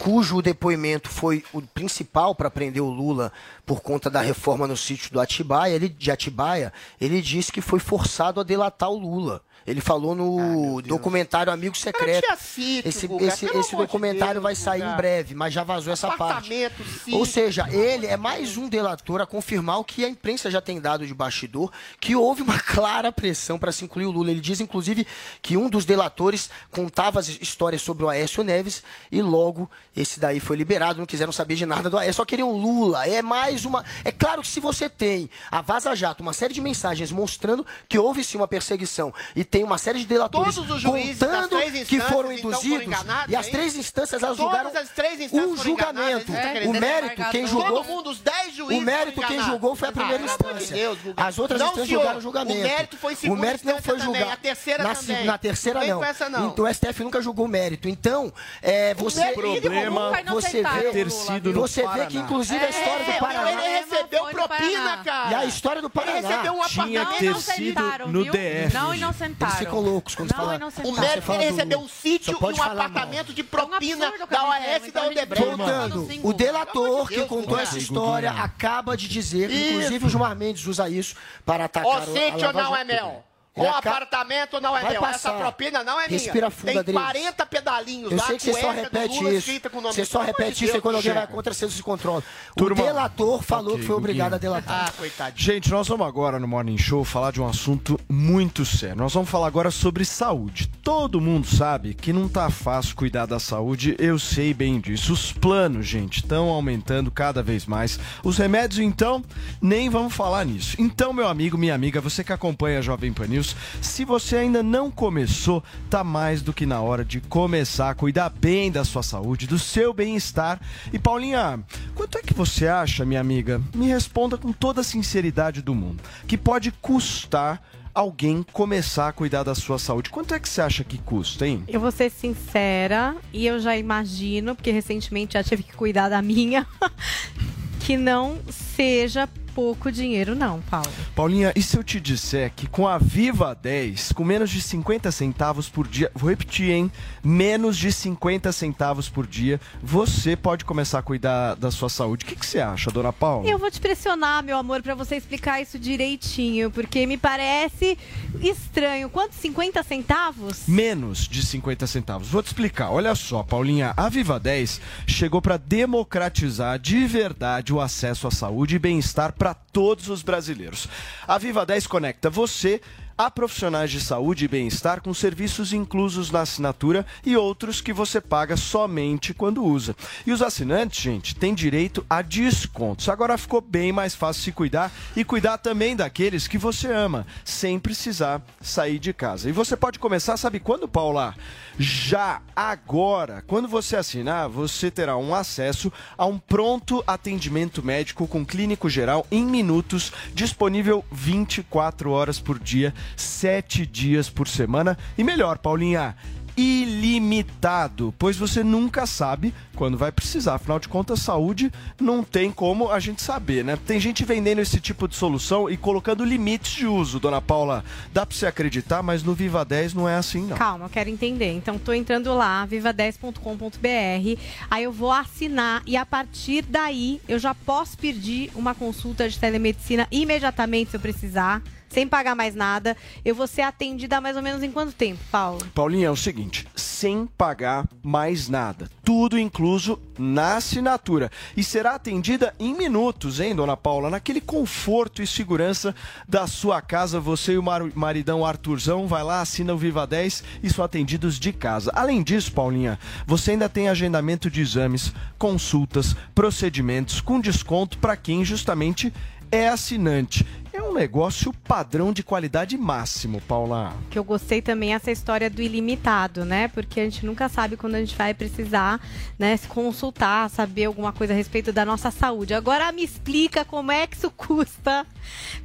cujo depoimento foi o principal para prender o Lula por conta da reforma no sítio do Atibaia, ele, de Atibaia, ele disse que foi forçado a delatar o Lula. Ele falou no documentário Amigo Secreto. tinha sítio, esse Guga, esse, esse documentário Deus, vai sair Guga. em breve, mas já vazou essa parte. Sítio. Ou seja, ele é mais um delator a confirmar o que a imprensa já tem dado de bastidor, que houve uma [LAUGHS] clara pressão para se incluir o Lula. Ele diz, inclusive, que um dos delatores contava as histórias sobre o Aécio Neves e logo esse daí foi liberado. Não quiseram saber de nada do Aécio, só queriam Lula. É mais uma. É claro que se você tem a Vaza Jato, uma série de mensagens mostrando que houve sim uma perseguição e tem uma série de delatores Todos os juízes das contando que foram então, foram induzidos enganados, e as é três instâncias elas Todas julgaram as três instâncias um foram enganadas, julgamento. estão o mérito, quem julgou. Todo mundo, os dez juízes O mérito, foram quem julgou foi a primeira Ah, instância. As outras Não, instâncias senhor. julgaram o julgamento. O mérito foi O mérito não foi também. julgado. A terceira na, também. Na terceira Não não. não. Então o STF nunca julgou o mérito. Então, é, você. O problema você vê, ter sido você vê que, inclusive, a história do É, Paraná. Ele recebeu propina, cara. E a história do Paraná. Ele recebeu um Tinha apartamento. ter Não sido no? DF. Não gente. inocentaram. Eles ficam loucos quando Não falam. O fala ele recebeu um sítio e um falar mal. apartamento de É um propina absurdo que da OAS e da então a gente Odebrecht. Voltando, o delator que contou essa história acaba de dizer inclusive, o Gilmar Mendes usa isso para atacar O a sítio não é meu. O Ele aca- apartamento não é Vai meu. passar. Essa propina não é minha. Respira fundo, Tem Adriles. 40 pedalinhos Eu lá, sei que você só repete Lula isso. escrita com o nome Você só repete isso quando alguém vai contra, você se controla. Turma. O delator falou Ok, que foi obrigado a delatar. Ah, coitadinho. Gente, nós vamos agora no Morning Show falar de um assunto muito sério. Nós vamos falar agora sobre saúde. Todo mundo sabe que não tá fácil cuidar da saúde, eu sei bem disso. Os planos, gente, estão aumentando cada vez mais. Os remédios, então, nem vamos falar nisso. Então, meu amigo, minha amiga, você que acompanha a Jovem Pan News, se você ainda não começou, tá mais do que na hora de começar a cuidar bem da sua saúde, do seu bem-estar. E Paulinha, quanto é que você acha, minha amiga? Me responda com toda a sinceridade do mundo. Que pode custar alguém começar a cuidar da sua saúde? Quanto é que você acha que custa, hein? Eu vou ser sincera e eu já imagino, porque recentemente já tive que cuidar da minha, [LAUGHS] que não seja pouco dinheiro, não, Paulo. Paulinha, e se eu te disser que com a Viva 10, com menos de 50 centavos por dia, vou repetir, hein? Menos de 50 centavos por dia, você pode começar a cuidar da sua saúde. O que, que você acha, dona Paula? Eu vou te pressionar, meu amor, para você explicar isso direitinho, porque me parece estranho. Quanto? 50 centavos? Menos de 50 centavos. Vou te explicar. Olha só, Paulinha, a Viva 10 chegou para democratizar de verdade o acesso à saúde e bem-estar para todos os brasileiros. A Viva 10 conecta você a profissionais de saúde e bem-estar com serviços inclusos na assinatura e outros que você paga somente quando usa. E os assinantes, gente, têm direito a descontos. Agora ficou bem mais fácil se cuidar e cuidar também daqueles que você ama, sem precisar sair de casa. E você pode começar, sabe quando, Paula? Já agora, quando você assinar, você terá um acesso a um pronto atendimento médico com clínico geral em minutos, disponível 24 horas por dia sete dias por semana. E melhor, Paulinha, ilimitado, pois você nunca sabe quando vai precisar. Afinal de contas, saúde não tem como a gente saber, né? Tem gente vendendo esse tipo de solução e colocando limites de uso, dona Paula. Dá para você acreditar, mas no Viva 10 não é assim, não. Calma, eu quero entender. Então, tô entrando lá, viva10.com.br, aí eu vou assinar e a partir daí eu já posso pedir uma consulta de telemedicina imediatamente se eu precisar sem pagar mais nada. Eu vou ser atendida mais ou menos em quanto tempo, Paulo? Paulinha, é o seguinte, sem pagar mais nada. Tudo incluso na assinatura. E será atendida em minutos, hein, dona Paula? Naquele conforto e segurança da sua casa. Você e o maridão Arthurzão vai lá, assina o Viva 10 e são atendidos de casa. Além disso, Paulinha, você ainda tem agendamento de exames, consultas, procedimentos com desconto para quem justamente é assinante. É um negócio padrão de qualidade máximo, Paula. Que eu gostei também essa história do ilimitado, né? Porque a gente nunca sabe quando a gente vai precisar, né, se consultar, saber alguma coisa a respeito da nossa saúde. Agora me explica como é que isso custa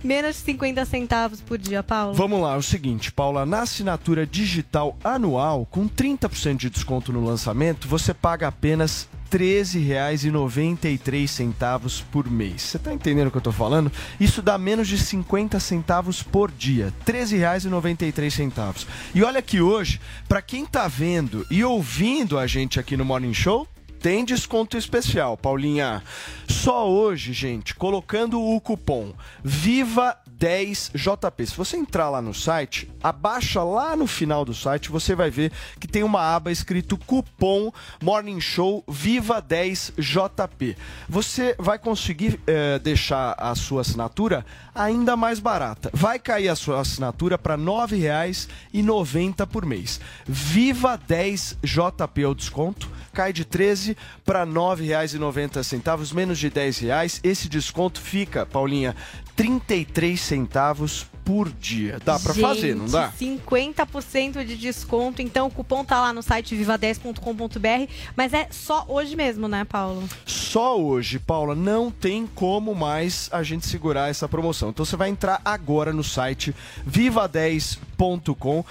menos de 50 centavos por dia, Paula. Vamos lá, é o seguinte, Paula, na assinatura digital anual, com 30% de desconto no lançamento, você paga apenas 13,93 por mês. Você está entendendo o que eu estou falando? Isso dá menos de 50 centavos por dia. R$ 13,93. E olha que hoje, para quem está vendo e ouvindo a gente aqui no Morning Show, tem desconto especial, Paulinha. Só hoje, gente, colocando o cupom Viva 10JP. Se você entrar lá no site, abaixa lá no final do site, você vai ver que tem uma aba escrito cupom Morning Show Viva 10JP. Você vai conseguir é, deixar a sua assinatura ainda mais barata. Vai cair a sua assinatura para R$ 9,90 por mês. Viva 10JP é o desconto cai de 13 para R$ 9,90, menos de R$ reais. Esse desconto fica, Paulinha, 33 centavos por dia. Dá para fazer, não dá? 50% de desconto. Então o cupom tá lá no site viva10.com.br, mas é só hoje mesmo, né, Paulo? Só hoje, Paula, não tem como mais a gente segurar essa promoção. Então você vai entrar agora no site viva10.com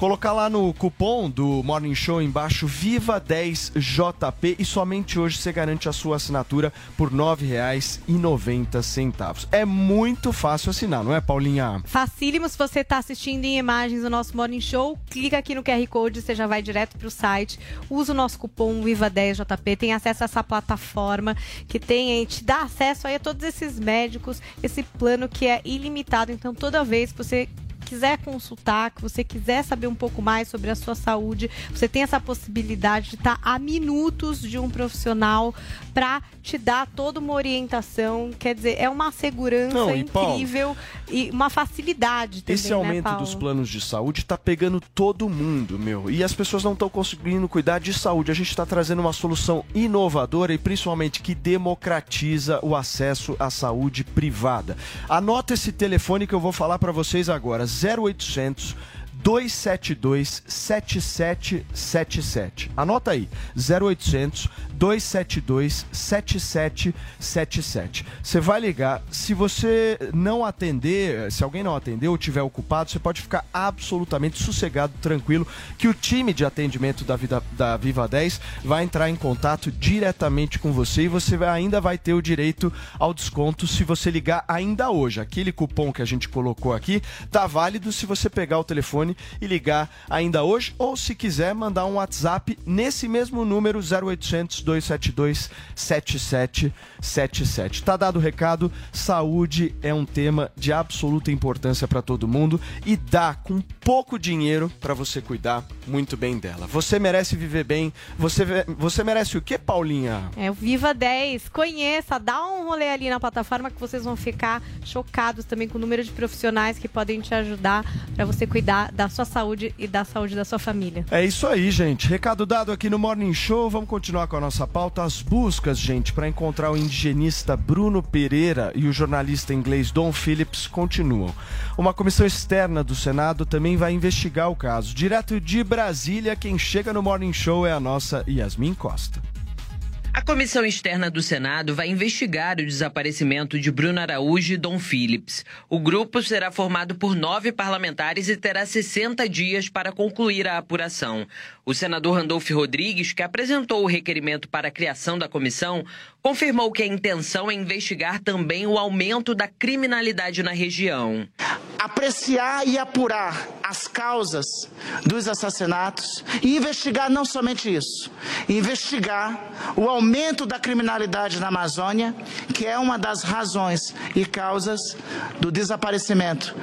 Colocar lá no cupom do Morning Show embaixo Viva10JP e somente hoje você garante a sua assinatura por R$ 9,90. É muito fácil assinar, não é, Paulinha? Facílimo, se você está assistindo em imagens do nosso Morning Show, clica aqui no QR Code, você já vai direto para o site, usa o nosso cupom Viva10JP, tem acesso a essa plataforma que tem, te dá acesso aí a todos esses médicos, esse plano que é ilimitado, então toda vez que você quiser consultar, que você quiser saber um pouco mais sobre a sua saúde, você tem essa possibilidade de estar a minutos de um profissional para te dar toda uma orientação. Quer dizer, é uma segurança Não, e incrível Paulo, e uma facilidade também, Esse né, aumento né, dos planos de saúde está pegando todo mundo, meu. E as pessoas não estão conseguindo cuidar de saúde. A gente está trazendo uma solução inovadora e principalmente que democratiza o acesso à saúde privada. Anota esse telefone que eu vou falar para vocês agora. 0800 272 7777. Anota aí, 0800 272 7777. Você vai ligar, se você não atender, se alguém não atender ou estiver ocupado, você pode ficar absolutamente sossegado, tranquilo, que o time de atendimento da, vida, da Viva 10 vai entrar em contato diretamente com você e você vai, ainda vai ter o direito ao desconto se você ligar ainda hoje. Aquele cupom que a gente colocou aqui tá válido se você pegar o telefone e ligar ainda hoje ou se quiser mandar um WhatsApp nesse mesmo número 0800 272 7777. Tá dado o recado, saúde é um tema de absoluta importância para todo mundo e dá com pouco dinheiro para você cuidar muito bem dela. Você merece viver bem, você, você merece o que, Paulinha? É o Viva 10. Conheça, dá um rolê ali na plataforma que vocês vão ficar chocados também com o número de profissionais que podem te ajudar para você cuidar da sua saúde e da saúde da sua família. É isso aí, gente. Recado dado aqui no Morning Show. Vamos continuar com a nossa pauta. As buscas, gente, para encontrar o indigenista Bruno Pereira e o jornalista inglês Don Phillips continuam. Uma comissão externa do Senado também vai investigar o caso. Direto de Brasília, quem chega no Morning Show é a nossa Yasmin Costa. A comissão externa do Senado vai investigar o desaparecimento de Bruno Araújo e Dom Phillips. O grupo será formado por nove parlamentares e terá 60 dias para concluir a apuração. O senador Randolph Rodrigues, que apresentou o requerimento para a criação da comissão, confirmou que a intenção é investigar também o aumento da criminalidade na região. Apreciar e apurar as causas dos assassinatos e investigar não somente isso, investigar o aumento da criminalidade na Amazônia, que é uma das razões e causas do desaparecimento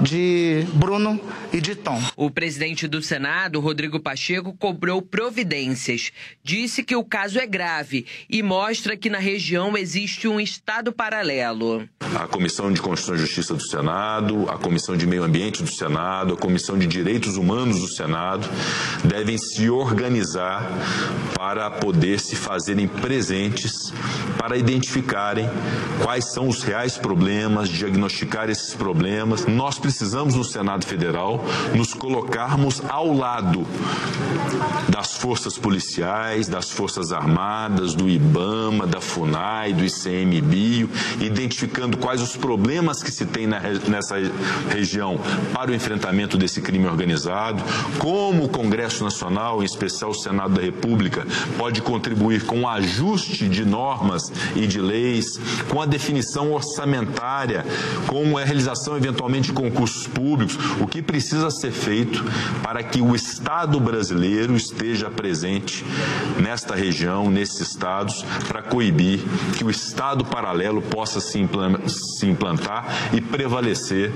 de Bruno e de Tom. O presidente do Senado, Rodrigo Pacheco, cobrou providências. Disse que o caso é grave e mostra que na região existe um estado paralelo. A Comissão de Constituição e Justiça do Senado, a Comissão de Meio Ambiente do Senado, a Comissão de Direitos Humanos do Senado devem se organizar para poder se fazerem presentes para identificarem quais são os reais problemas, diagnosticar esses problemas. Nós precisamos no Senado Federal nos colocarmos ao lado das forças policiais, das forças armadas, do IBAMA, da FUNAI, do ICMBio, identificando quais os problemas que se tem na, nessa região para o enfrentamento desse crime organizado, como o Congresso Nacional, em especial o Senado da República, pode contribuir com o ajuste de normas e de leis, com a definição orçamentária, com a realização eventualmente de concursos públicos, o que precisa ser feito para que o Estado brasileiro esteja presente nesta região, nesses estados, para coibir que o Estado paralelo possa se implantar e prevalecer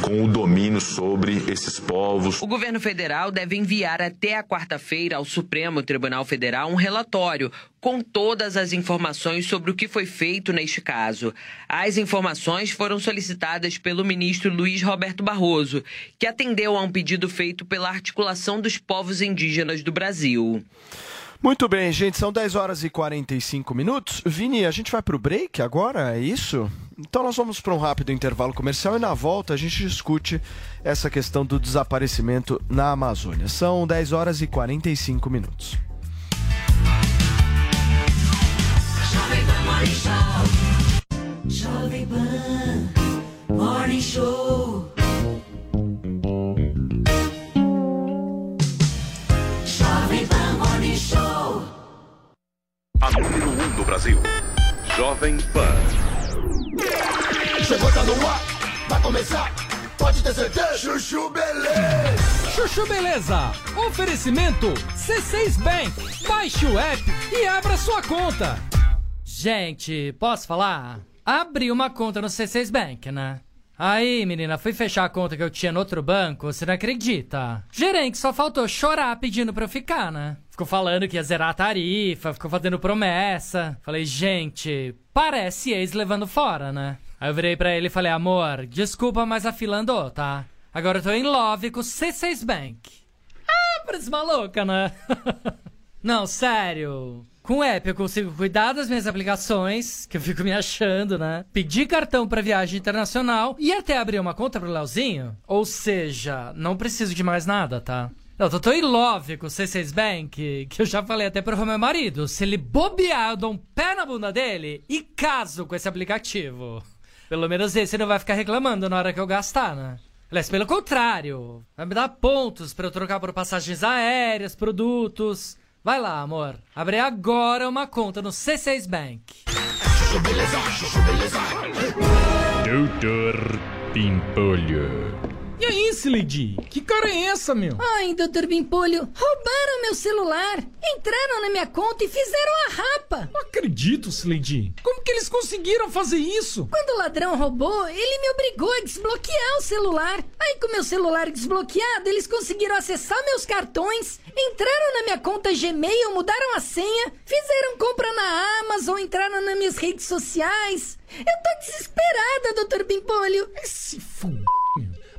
com o domínio sobre esses povos. O governo federal deve enviar até a quarta-feira ao Supremo Tribunal Federal um relatório com todas as informações sobre o que foi feito neste caso. As informações foram solicitadas pelo ministro Luiz Roberto Barroso, que atendeu a um pedido feito pela Articulação dos Povos Indígenas do Brasil. Muito bem, gente, são 10 horas e 45 minutos. Vini, a gente vai para o break agora, é isso? Então nós vamos para um rápido intervalo comercial e na volta a gente discute essa questão do desaparecimento na Amazônia. São 10 horas e 45 minutos. Jovem Pan Morning Show. Número 1 um do Brasil. Jovem Pan. Chegou, tá no ar. Vai começar. Pode ter certeza. Chuchu Beleza. Chuchu Beleza. Oferecimento C6 Bank. Baixe o app e abra sua conta. Gente, posso falar? Abri uma conta no C6 Bank, né? Aí, menina, fui fechar a conta que eu tinha no outro banco, você não acredita? Gerente só faltou chorar pedindo pra eu ficar, né? Ficou falando que ia zerar a tarifa, ficou fazendo promessa. Falei, gente, parece ex levando fora, né? Aí eu virei pra ele e falei, amor, desculpa, mas a fila andou, tá? Agora eu tô em love com o C6 Bank. Ah, parece maluca, né? [LAUGHS] não, sério. Com o app eu consigo cuidar das minhas aplicações, que eu fico me achando, né? Pedir cartão para viagem internacional e até abrir uma conta pro Leozinho. Ou seja, não preciso de mais nada, tá? Eu tô tão in love com o C6 Bank que eu já falei até pro meu marido. Se ele bobear, eu dou um pé na bunda dele e caso com esse aplicativo. Pelo menos esse não vai ficar reclamando na hora que eu gastar, né? Aliás, pelo contrário, vai me dar pontos pra eu trocar por passagens aéreas, produtos. Vai lá, amor. Abre agora uma conta no C6 Bank. Doutor Pimpolho. E aí, Slade? Que cara é essa, meu? Ai, doutor Bimpolho, roubaram meu celular, entraram na minha conta e fizeram a rapa. Não acredito, Slade. Como que eles conseguiram fazer isso? Quando o ladrão roubou, ele me obrigou a desbloquear o celular. Aí, com meu celular desbloqueado, eles conseguiram acessar meus cartões, entraram na minha conta Gmail, mudaram a senha, fizeram compra na Amazon, entraram nas minhas redes sociais. Eu tô desesperada, doutor Bimpolho. Esse f...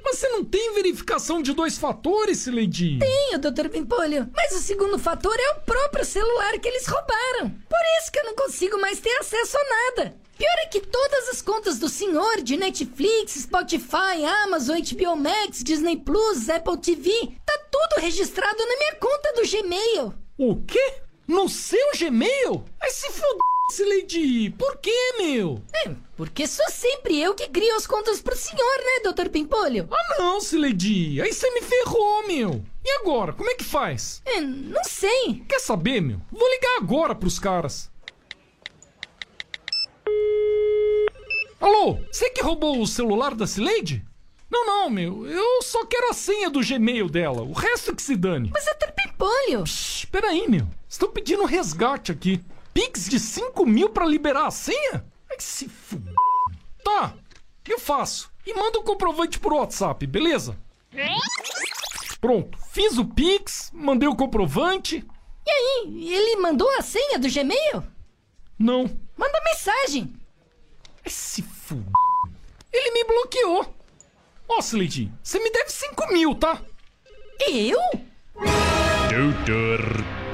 Mas você não tem verificação de dois fatores, Slade? Tenho, doutor Pimpolho. Mas o segundo fator é o próprio celular que eles roubaram. Por isso que eu não consigo mais ter acesso a nada. Pior é que todas as contas do senhor de Netflix, Spotify, Amazon, HBO Max, Disney Plus, Apple TV, tá tudo registrado na minha conta do Gmail. O quê? No seu Gmail? Ai, se fod... Lady, por que, meu? É, porque sou sempre eu que crio as contas pro senhor, né, doutor Pimpolho? Ah, não, Lady. Aí você me ferrou, meu. E agora, como é que faz? É, não sei. Quer saber, meu? Vou ligar agora pros caras. Alô, você que roubou o celular da Cileide? Não, não, meu. Eu só quero a senha do Gmail dela. O resto que se dane. Mas é Pimpolho. Psh, peraí, meu. Estão pedindo um resgate aqui. Pix de 5 mil pra liberar a senha? Ai, se f... Tá, eu faço. E manda o um comprovante por WhatsApp, beleza? Pronto, fiz o Pix, mandei o comprovante. E aí, ele mandou a senha do Gmail? Não. Manda mensagem. Ai, se f... Ele me bloqueou. Ó, Slade, você me deve 5 mil, tá? Eu? Doutor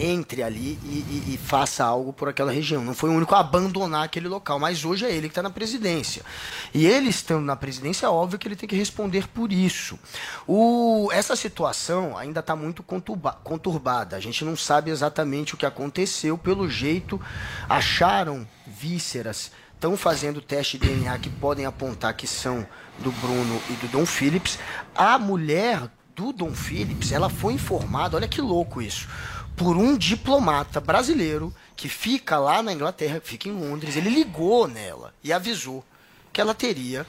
entre ali e, e, e, faça algo por aquela região. Não foi o único a abandonar aquele local, mas hoje é ele que está na presidência. E ele estando na presidência, é óbvio que ele tem que responder por isso. O, essa situação ainda está muito conturba, conturbada. A gente não sabe exatamente o que aconteceu. Pelo jeito, acharam vísceras estão fazendo teste de DNA que podem apontar que são do Bruno e do Dom Phillips. A mulher do Dom Phillips, ela foi informada, olha que louco isso, por um diplomata brasileiro que fica lá na Inglaterra, fica em Londres. Ele ligou nela e avisou que ela teria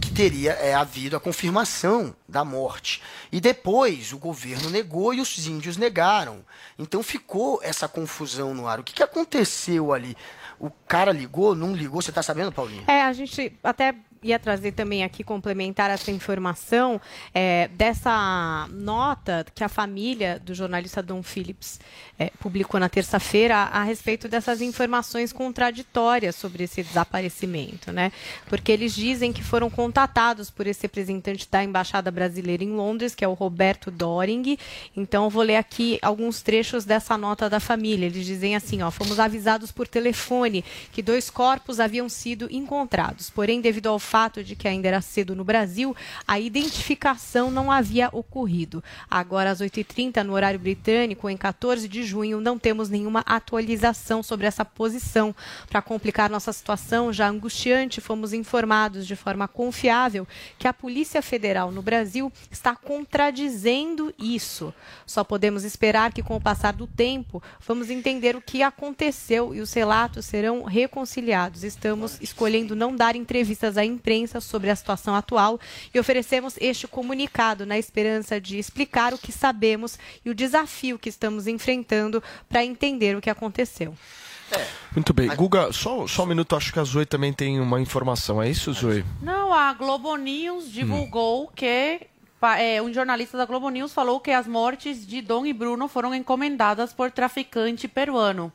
que teria é, havido a confirmação da morte. E depois o governo negou e os índios negaram. Então ficou essa confusão no ar. O que, que aconteceu ali? O cara ligou, não ligou? Você está sabendo, Paulinho? É, a gente até ia trazer também aqui, complementar essa informação é, dessa nota que a família do jornalista Dom Phillips é, publicou na terça-feira a, respeito dessas informações contraditórias sobre esse desaparecimento, né? Porque eles dizem que foram contatados por esse representante da Embaixada Brasileira em Londres, que é o Roberto Doring. Então, vou ler aqui alguns trechos dessa nota da família. Eles dizem assim, ó, fomos avisados por telefone que dois corpos haviam sido encontrados, porém, devido ao fato de que ainda era cedo no Brasil, a identificação não havia ocorrido. Agora, às 8h30, no horário britânico, em 14 de junho, não temos nenhuma atualização sobre essa posição. Para complicar nossa situação já angustiante, fomos informados de forma confiável que a Polícia Federal no Brasil está contradizendo isso. Só podemos esperar que, com o passar do tempo, vamos entender o que aconteceu e os relatos serão reconciliados. Estamos escolhendo não dar entrevistas à imprensa sobre a situação atual e oferecemos este comunicado na esperança de explicar o que sabemos e o desafio que estamos enfrentando para entender o que aconteceu. É. Muito bem. Guga, só, só um minuto, acho que a Zoe também tem uma informação. É isso, Zoe? Não, a Globo News divulgou hum. que é, um jornalista da Globo News falou que as mortes de Dom e Bruno foram encomendadas por traficante peruano.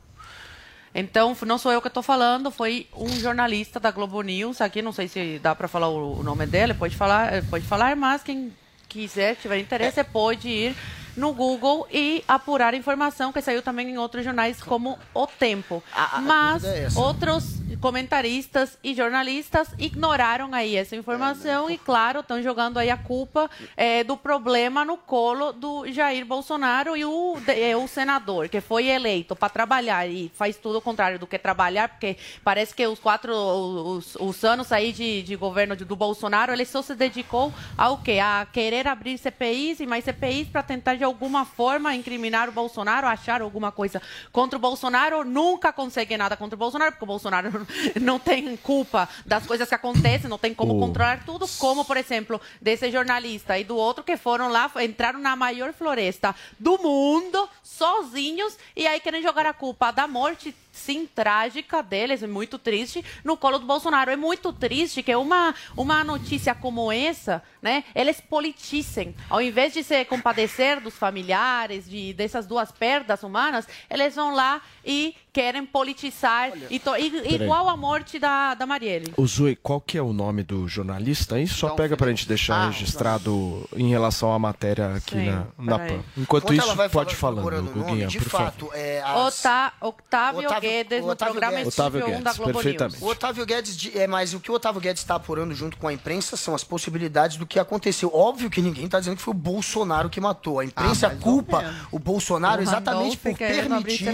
Então, não sou eu que estou falando, foi um jornalista da Globo News, aqui não sei se dá para falar o, nome dele, pode falar, pode falar, mas quem quiser, tiver interesse, pode ir no Google e apurar a informação que saiu também em outros jornais como O Tempo. Mas é outros comentaristas e jornalistas ignoraram aí essa informação e, claro, estão jogando aí a culpa eh, do problema no colo do Jair Bolsonaro e o, de- eh, o senador, que foi eleito para trabalhar e faz tudo o contrário do que trabalhar, porque parece que os quatro os, os anos aí de, de governo de- do Bolsonaro, ele só se dedicou ao quê? A querer abrir CPIs e mais CPIs para tentar de alguma forma incriminar o Bolsonaro, achar alguma coisa contra o Bolsonaro, nunca consegue nada contra o Bolsonaro, porque o Bolsonaro [LAUGHS] não tem culpa das coisas que acontecem, não tem como O- controlar tudo, como, por exemplo, desse jornalista e do outro que foram lá, entraram na maior floresta do mundo, sozinhos, e aí querem jogar a culpa da morte, sim, trágica deles, é muito triste, no colo do Bolsonaro. É muito triste que uma, uma notícia como essa, né, eles politicem. Ao invés de se compadecer dos familiares, de, dessas duas perdas humanas, eles vão lá e querem politizar, e to- igual a morte da, da Marielle. O Zui, qual que é o nome do jornalista aí? Só pega pra gente deixar Ah, registrado em relação à matéria aqui Sim, na, na. PAN. Enquanto Enquanto isso, ela vai pode nome, Guguinha, de por fato, favor. é, as- Ota- Octávio, Otávio- Guedes, o no Otávio programa Guedes. Otávio 1 da Guedes, Globo perfeitamente. O Otávio Guedes, é, mas o que o Otávio Guedes está apurando junto com a imprensa são as possibilidades do que aconteceu. Óbvio que ninguém está dizendo que foi o Bolsonaro que matou. A imprensa Ah, culpa o Bolsonaro O exatamente Randolph por permitir,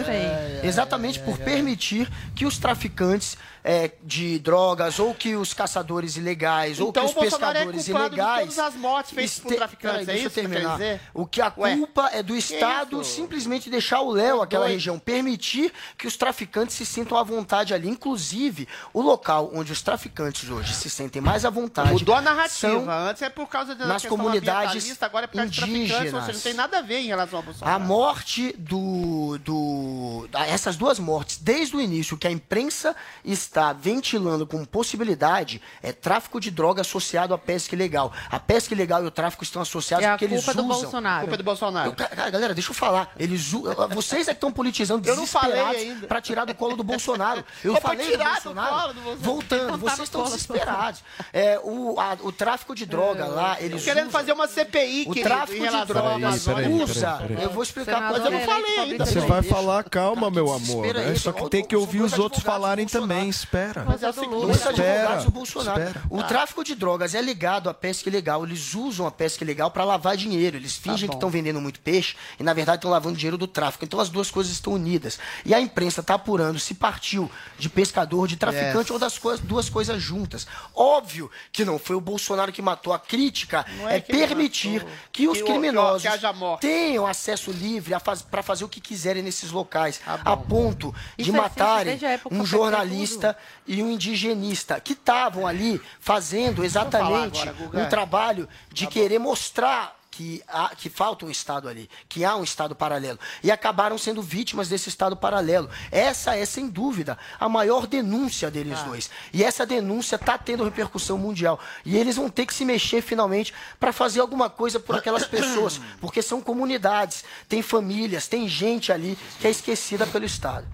exatamente por permitir que os traficantes é, de drogas ou que os caçadores ilegais ou Então que o os é pescadores de ilegais todas as mortes feitas por este- traficantes, Peraí, é isso que terminar. dizer? O que a Ué, culpa é do Estado simplesmente deixar o Léo, aquela doido. região, permitir que os traficantes se sintam à vontade ali. Inclusive, o local onde os traficantes hoje se sentem mais à vontade. Mudou a narrativa. Antes é por causa da nas comunidades agora é por causa de traficantes, ou indígenas. seja, não tem nada a ver em relação ao Bolsonaro. A morte do, do. Essas duas mortes, desde o início, que a imprensa está ventilando como possibilidade, é tráfico de droga associado à pesca ilegal. A pesca ilegal e o tráfico estão associados É porque eles culpa do usam. Bolsonaro. Culpa do Bolsonaro. Eu- cara, galera, deixa eu falar. Eles, vocês é que estão politizando Eu não falei desesperados ainda. pra tirar do colo do Bolsonaro. Eu É [LAUGHS] pra falei tirar do Bolsonaro. colo do Bolsonaro. Voltando, tá vocês estão do desesperados. É, o, a- o tráfico de droga lá, eles querendo usam- fazer uma CPI, o tráfico de droga usa. peraí. Eu vou explicar Senador mas eu não falei ainda. Você vai falar, calma, meu amor. desespera né? aí, Só que tem que ouvir os outros falarem também. Espera. Mas é seguinte, dois Espera, do Bolsonaro. espera. O tráfico de drogas é ligado à pesca ilegal. Eles usam a pesca ilegal para lavar dinheiro. Eles fingem que bom. estão vendendo muito peixe e, na verdade, estão lavando dinheiro do tráfico. Então, as duas coisas estão unidas. E a imprensa está apurando se partiu de pescador, de traficante Yes. ou das coisas, duas coisas juntas. Óbvio que não foi o Bolsonaro que matou. A crítica é, é que permitir matou. que os Que que criminosos que tenham acesso livre para fazer o que quiserem nesses locais, a ponto de Isso assim, matarem um jornalista e um indigenista que estavam ali fazendo exatamente agora, um trabalho de querer mostrar que, há, que falta um Estado ali, que há um Estado paralelo. E acabaram sendo vítimas desse Estado paralelo. Essa é, sem dúvida, a maior denúncia deles dois. E essa denúncia está tendo repercussão mundial. E eles vão ter que se mexer finalmente para fazer alguma coisa por aquelas pessoas, [COUGHS] porque são comunidades, tem famílias, tem gente ali que é esquecida pelo Estado.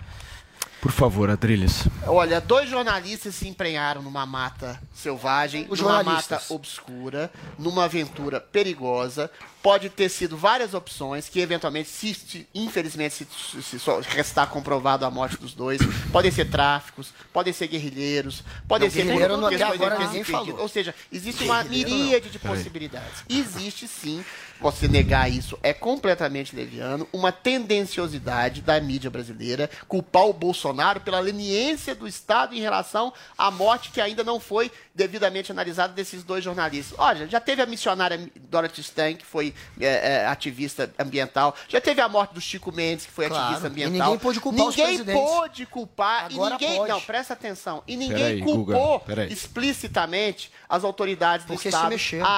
Por favor, Adriles. Olha, dois jornalistas se emprenharam numa mata selvagem, Os numa mata obscura, numa aventura perigosa. Pode ter sido várias opções que, eventualmente, se, infelizmente, se, se só restar comprovado a morte dos dois, podem ser tráficos, podem ser guerrilheiros, podem Não, ser guerrilheiro não- até agora ninguém falou. Ou seja, existe uma miríade de possibilidades. Existe sim, você negar isso é completamente leviano, uma tendenciosidade da mídia brasileira culpar o Bolsonaro pela leniência do Estado em relação à morte que ainda não foi devidamente analisada desses dois jornalistas. Olha, já teve a missionária Dorothy Stan, que foi é, é, ativista ambiental, já teve a morte do Chico Mendes, que foi Claro, ativista e ambiental. ninguém pôde culpar Ninguém pôde culpar Agora e ninguém. pode. Não, presta atenção. E ninguém Peraí, Guga, culpou peraí. explicitamente as autoridades do Porque se Estado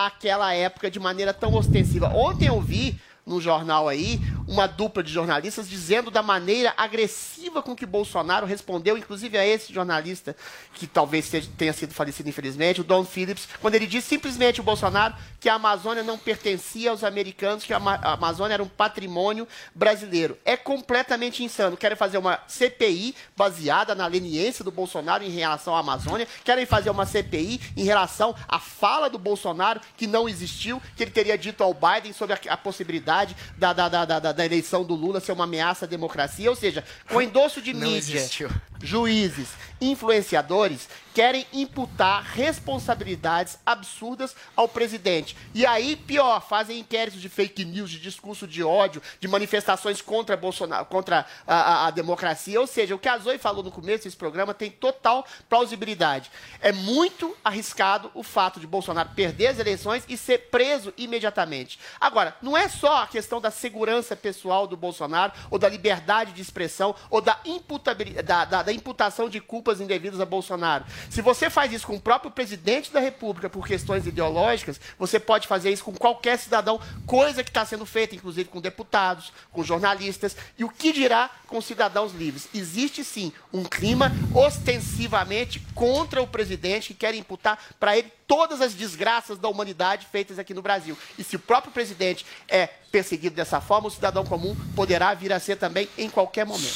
àquela época de maneira tão ostensiva. Ontem eu vi no jornal aí uma dupla de jornalistas dizendo da maneira agressiva com que Bolsonaro respondeu, inclusive a esse jornalista que talvez tenha sido falecido infelizmente, o Don Phillips, quando ele disse simplesmente o Bolsonaro que a Amazônia não pertencia aos americanos, que a Ama- a Amazônia era um patrimônio brasileiro. É completamente insano. Querem fazer uma CPI baseada na leniência do Bolsonaro em relação à Amazônia, querem fazer uma CPI em relação à fala do Bolsonaro que não existiu, que ele teria dito ao Biden sobre a, a possibilidade da, da, da, da, da eleição do Lula ser uma ameaça à democracia. Ou seja, com endosso de Não mídia, existiu. juízes, influenciadores querem imputar responsabilidades absurdas ao presidente. E aí, pior, fazem inquéritos de fake news, de discurso de ódio, de manifestações contra Bolsonaro, contra a, a- a democracia. Ou seja, o que a Zoe falou no começo desse programa tem total plausibilidade. É muito arriscado o fato de Bolsonaro perder as eleições e ser preso imediatamente. Agora, não é só a questão da segurança pessoal do Bolsonaro, ou da liberdade de expressão, ou da, imputabilidade, da, da- da imputação de culpas indevidas a Bolsonaro. Se você faz isso com o próprio presidente da República por questões ideológicas, você pode fazer isso com qualquer cidadão, coisa que está sendo feita, inclusive com deputados, com jornalistas, e o que dirá com cidadãos livres? Existe sim um clima ostensivamente contra o presidente que quer imputar para ele todas as desgraças da humanidade feitas aqui no Brasil. E se o próprio presidente é perseguido dessa forma, o cidadão comum poderá vir a ser também em qualquer momento.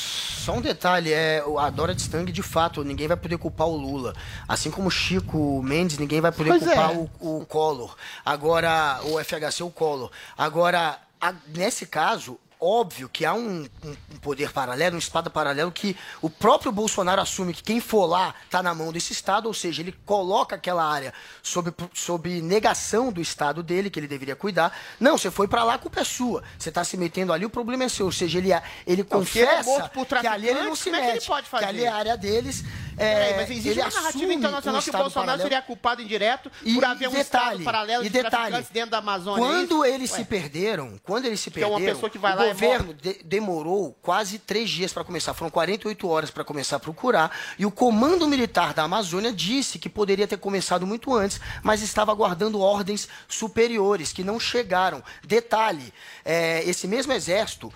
Só um detalhe, é, a Dora Stang, de fato, ninguém vai poder culpar o Lula. Assim como o Chico Mendes, ninguém vai poder Pois culpar é. o, o Collor. Agora, o FHC, o Collor. Agora, a- nesse caso, óbvio que há um, um- um poder paralelo, um Estado paralelo que o próprio Bolsonaro assume que quem for lá está na mão desse Estado, ou seja, ele coloca aquela área sob, sob negação do Estado dele, que ele deveria cuidar. Não, você foi para lá, a culpa é sua. Você está se metendo ali, o problema é seu. Ou seja, ele, ele Não, se ele é confessa por que ali ele não se como é que ele mete, pode fazer? que ali é a área deles. É, Peraí, mas existe uma narrativa internacional um que o Bolsonaro paralelo. seria culpado indireto E por haver um detalhe, Estado paralelo e de detalhe, traficantes dentro da Amazônia. é Quando eles Ué. se perderam, quando eles se Que é uma perderam, pessoa que vai lá e governo de- demorou quase três dias para começar. Foram 48 horas para começar a procurar. E o comando militar da Amazônia disse que poderia ter começado muito antes, mas estava aguardando ordens superiores que não chegaram. Detalhe: é, esse mesmo exército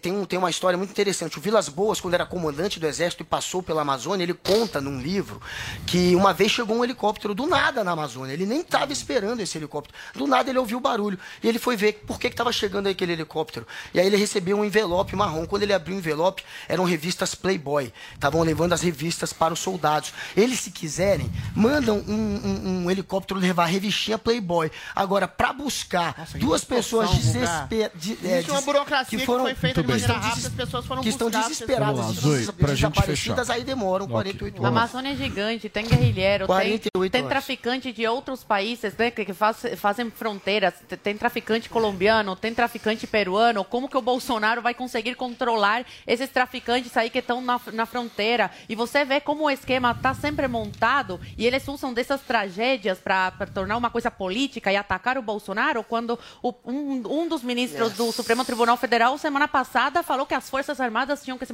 tem, um- tem uma história muito interessante. O Vilas Boas, quando era comandante do exército e passou pela Amazônia, ele conta num livro que uma vez chegou um helicóptero do nada na Amazônia. Ele nem estava esperando esse helicóptero. Do nada ele ouviu o barulho. E ele foi ver por que estava chegando aquele helicóptero. E aí ele recebeu um envelope marrom. Quando ele abriu o envelope, eram revistas Playboy. Estavam levando as revistas para os soldados. Eles, se quiserem, mandam um, um- um helicóptero levar a revistinha Playboy. Agora, para buscar duas pessoas desesperadas. Existe uma burocracia que foi feita de maneira rápida, as pessoas foram que estão desesperadas, Vamos lá, Zoe, desaparecidas, fechar. aí demoram Ok. 48 A horas. Amazônia é gigante, tem guerrilheiro, tem, 48 tem traficante de outros países né, que, que faz- fazem fronteiras, te- tem traficante colombiano, tem traficante peruano. Como que o Bolsonaro vai conseguir controlar esses traficantes aí que estão na, na fronteira? E você vê como o esquema está sempre montado e eles usam dessas tragédias para tornar uma coisa política e atacar o Bolsonaro quando o- um, um dos ministros do Supremo Tribunal Federal, semana passada, falou que as Forças Armadas tinham que se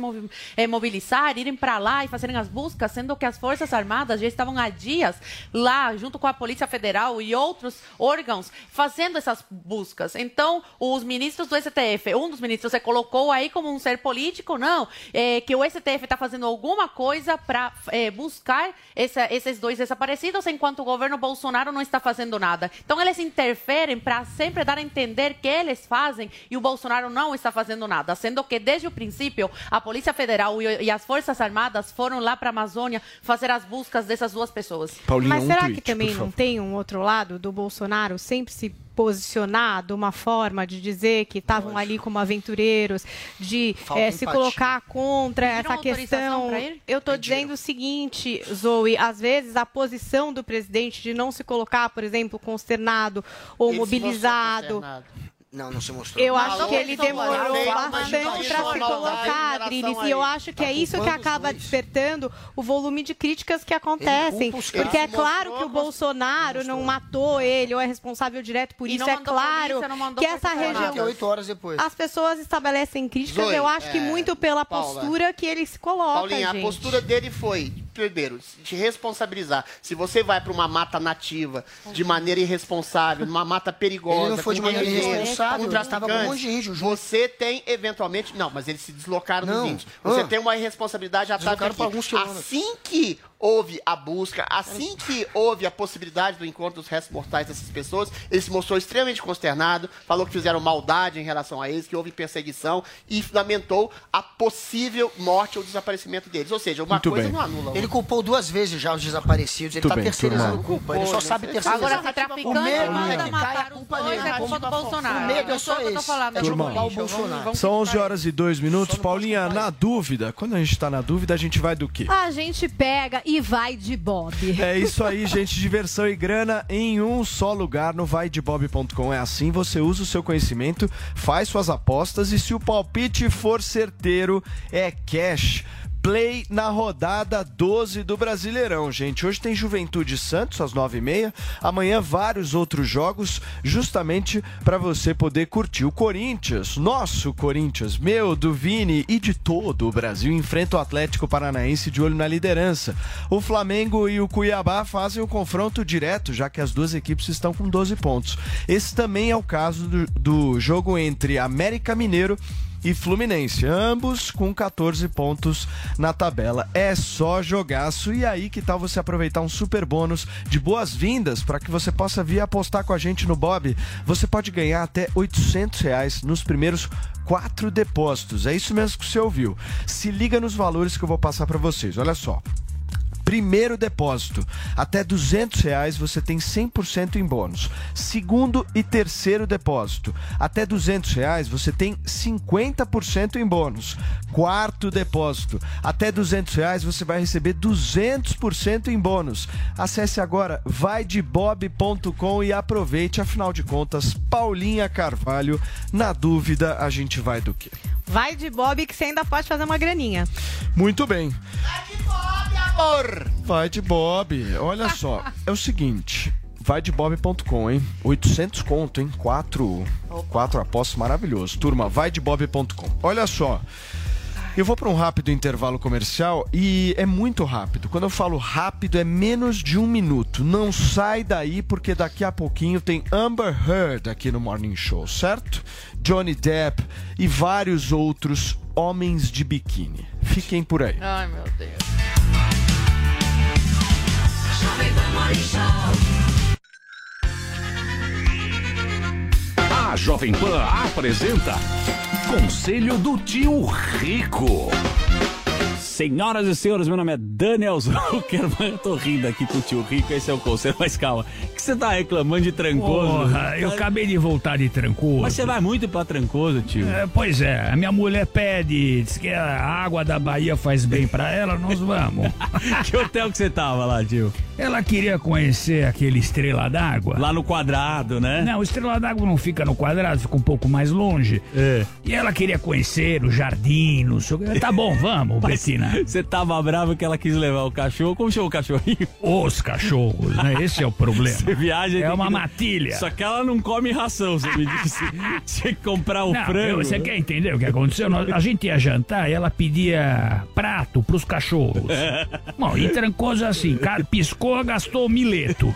eh, mobilizar, irem para lá e fazerem as buscas, sendo que as Forças Armadas já estavam há dias lá, junto com a Polícia Federal e outros órgãos, fazendo essas buscas. Então, os ministros do STF, um dos ministros se colocou aí como um ser político, não, eh, que o STF está fazendo alguma coisa para buscar essa- esses dois desaparecidos, enquanto o governo Bolsonaro não está fazendo nada. Então, eles interferem para sempre dar a entender que eles fazem e o Bolsonaro não está fazendo nada, sendo que desde o princípio a Polícia Federal e, e as Forças Armadas foram lá para a Amazônia fazer as buscas dessas duas pessoas. Mas será que também não tem um outro lado do Bolsonaro sempre se posicionar de uma forma de dizer que estavam ali como aventureiros, de eh, se colocar contra Pediram essa questão? Eu estou dizendo o seguinte, Zoe, às vezes a posição do presidente de não se colocar, por exemplo, consternado ou mobilizado. Não, não se mostrou. Eu Não, acho que ele demorou bastante para se colocar, Adriles, e eu acho que tá é isso que culpando os acaba despertando o volume de críticas que acontecem. Porque é claro que o Bolsonaro não matou ele ou é responsável direto por isso. É claro que essa região. Armadas. Oito horas depois. As pessoas estabelecem críticas, eu acho que é, muito pela postura que ele se coloca. Paulinha, a postura dele foi primeiro, te responsabilizar. Se você vai para uma mata nativa de maneira irresponsável, numa mata perigosa, Ele não foi de maneira irresponsável, ele estava com um monte de traficantes, índio você tem eventualmente, não, mas eles se deslocaram dos Não. índios. Você Ah. tem uma irresponsabilidade pra daqui. alguns. Assim que houve a busca, assim que houve a possibilidade do encontro dos restos mortais dessas pessoas, ele se mostrou extremamente consternado, falou que fizeram maldade em relação a eles, que houve perseguição e lamentou a possível morte ou desaparecimento deles. Ou seja, uma Muito coisa bem. não anula. outra. Ele culpou duas vezes já os desaparecidos. Ele está terceirizando turma. culpa. Ele só sabe terceirizar. Agora, se traficante O medo manda é matar os culpa dois, é culpa do Bolsonaro. O medo é Eu só esse. falando, É é de Turma. Bolsonaro. São 11 horas e 2 minutos. Paulinha, na dúvida, quando a gente tá na dúvida, a gente vai do quê? A gente pega e vai de Bob. É isso aí, gente. Diversão e grana em um só lugar no vaidebob.com. É assim, você usa o seu conhecimento, faz suas apostas e se o palpite for certeiro, é cash. Play na rodada 12 do Brasileirão, gente. Hoje tem Juventude Santos às 9h30. Amanhã, vários outros jogos, justamente para você poder curtir. O Corinthians, nosso Corinthians, meu, do Vini e de todo o Brasil, enfrenta o Atlético Paranaense de olho na liderança. O Flamengo e o Cuiabá fazem o confronto direto, já que as duas equipes estão com 12 pontos. Esse também é o caso do, do jogo entre América Mineiro Fluminense, ambos com 14 pontos na tabela. É só jogaço. E aí, que tal você aproveitar um super bônus de boas-vindas para que você possa vir apostar com a gente no Bob? Você pode ganhar até 800 reais nos primeiros quatro depósitos. É isso mesmo que você ouviu. Se liga nos valores que eu vou passar para vocês. Olha só. Primeiro depósito, até 200 reais você tem 100% em bônus. Segundo e terceiro depósito, até 200 reais você tem 50% em bônus. Quarto depósito, até 200 reais você vai receber 200% em bônus. Acesse agora vaidebob.com e aproveite. Afinal de contas, Paulinha Carvalho, na dúvida a gente vai do quê? Vai de Bob que você ainda pode fazer uma graninha. Muito bem. Vai de Bob. Olha só, [LAUGHS] é o seguinte. Vai de bob.com, hein? 800 conto, hein? Quatro, quatro apostas maravilhoso. Turma, vai de bob.com. Olha só. Eu vou para um rápido intervalo comercial e é muito rápido. Quando eu falo rápido, é menos de um minuto. Não sai daí, porque daqui a pouquinho tem Amber Heard aqui no Morning Show, certo? Johnny Depp e vários outros homens de biquíni. Fiquem por aí. Ai, meu Deus. A Jovem Pan apresenta Conselho do Tio Rico. Senhoras e senhores, meu nome é Daniel Zuckerman. [LAUGHS] Eu tô rindo aqui com o tio Rico, esse é o conselho, mas calma. O que você tá reclamando de trancoso? Porra, eu acabei de voltar de trancoso. Mas você vai muito pra trancoso, tio. É, pois é, a minha mulher pede, diz que a água da Bahia faz bem pra ela, nós vamos. [LAUGHS] que hotel que você tava lá, tio? Ela queria conhecer aquele Estrela d'Água. Lá no quadrado, né? Não, o Estrela d'Água não fica no quadrado, fica um pouco mais longe. É. E ela queria conhecer o jardim, não sei o que. Tá bom, vamos, Betina. [LAUGHS] Você tava bravo que ela quis levar o cachorro. Como chama o cachorrinho? [LAUGHS] Os cachorros, né? Esse é o problema. Você viaja É uma que- matilha. Só que ela não come ração, você me disse. [LAUGHS] Tinha que comprar o Não, frango. eu- Você quer entender o que aconteceu? A gente ia jantar e ela pedia prato pros cachorros. Bom, e trancoso assim, piscou, gastou mileto.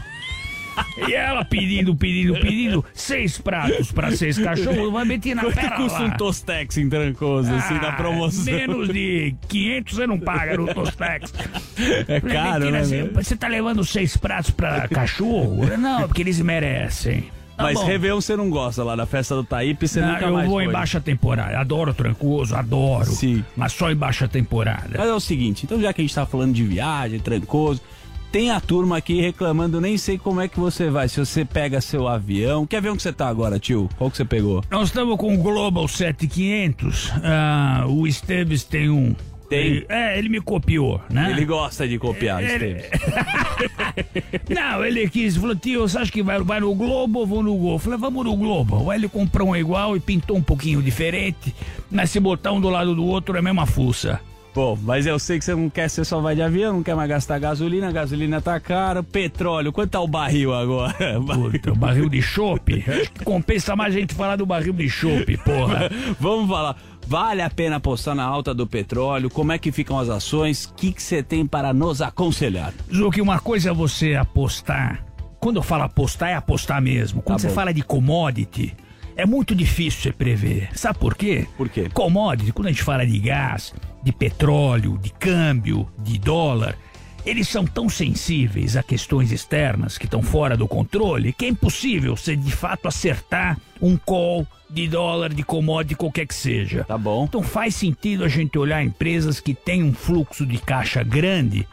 E ela pedindo, pedindo, pedindo, seis pratos pra seis cachorros, vai meter na Quanto pera custa lá. um Tostex em Trancoso, assim, na Ah, promoção? Menos de 500 você não paga no Tostex. [LAUGHS] É Falei, caro, né? Você, você tá levando seis pratos pra cachorro? Não, porque eles merecem. Tá Mas bom. Réveillon você não gosta lá da festa do Taípe, você Não, nunca eu mais vou foi. em baixa temporada. Adoro Trancoso, adoro. Sim. Mas só em baixa temporada. Mas é o seguinte, então já que a gente tá falando de viagem, trancoso, tem a turma aqui reclamando, nem sei como é que você vai, se você pega seu avião. Que avião que você tá agora, tio? Qual que você pegou? Nós estamos com o Global 7500. Ah, o Esteves tem um. Tem? É, ele me copiou, né? Ele gosta de copiar, Ele- Esteves. [LAUGHS] Não, ele quis, falou, tio, você acha que vai, vai no Globo ou vou no Gol? Eu falei, vamos no Globo. Aí ele comprou um igual e pintou um pouquinho diferente, mas se botar um do lado do outro é a mesma fuça. Bom, mas eu sei que você não quer, você só vai de avião, não quer mais gastar gasolina, a gasolina tá cara, petróleo, quanto tá o barril agora? [LAUGHS] Puta, o barril de chope. [LAUGHS] Acho que compensa mais a gente falar do barril de chope, porra. [LAUGHS] Vamos falar. Vale a pena apostar na alta do petróleo? Como é que ficam as ações? O que que você tem para nos aconselhar? Zuki, uma coisa é você apostar. Quando eu falo apostar, é apostar mesmo. Quando Tá você bom. fala de commodity, é muito difícil você prever. Sabe por quê? Por quê? Commodity, quando a gente fala de gás, de petróleo, de câmbio, de dólar, eles são tão sensíveis a questões externas que estão fora do controle que é impossível você de fato acertar um call de dólar, de commodity, qualquer que seja. Tá bom. Então faz sentido a gente olhar empresas que têm um fluxo de caixa grande,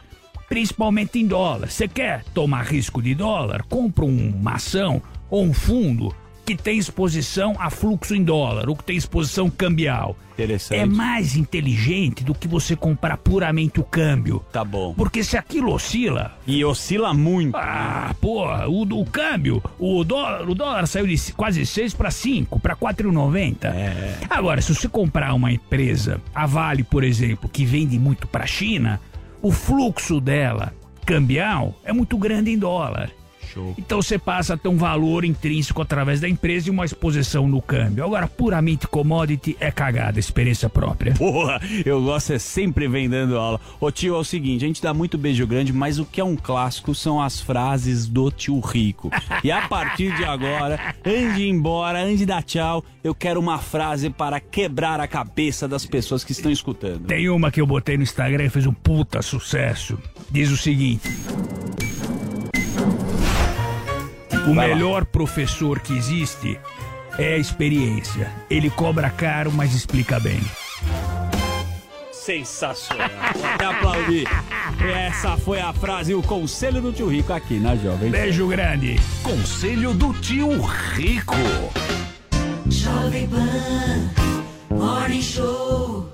principalmente em dólar. Você quer tomar risco de dólar? Compra uma ação ou um fundo que tem exposição a fluxo em dólar, ou que tem exposição cambial. Interessante. É mais inteligente do que você comprar puramente o câmbio. Tá bom. Porque se aquilo oscila. E oscila muito. Ah, porra, o, o câmbio, o dólar, o dólar saiu de quase 6 para 5, para 4,90. É. Agora, se você comprar uma empresa, a Vale, por exemplo, que vende muito para a China, o fluxo dela cambial é muito grande em dólar. Show. Então você passa a ter um valor intrínseco através da empresa e uma exposição no câmbio. Agora, puramente commodity é cagada, experiência própria. Porra, eu gosto é sempre vem dando aula. Ô tio, é o seguinte, a gente dá muito beijo grande, mas o que é um clássico são as frases do tio Rico. E a partir de agora, antes de ir embora, antes de dar tchau, eu quero uma frase para quebrar a cabeça das pessoas que estão escutando. Tem uma que eu botei no Instagram e fez um puta sucesso. Diz o seguinte: O Vai lá. melhor professor que existe é a experiência. Ele cobra caro, mas explica bem. Sensacional. Vou até aplaudir. Essa foi a frase e o conselho do tio Rico aqui na Jovem. Beijo grande. Conselho do tio Rico. Jovem Pan Morning Show.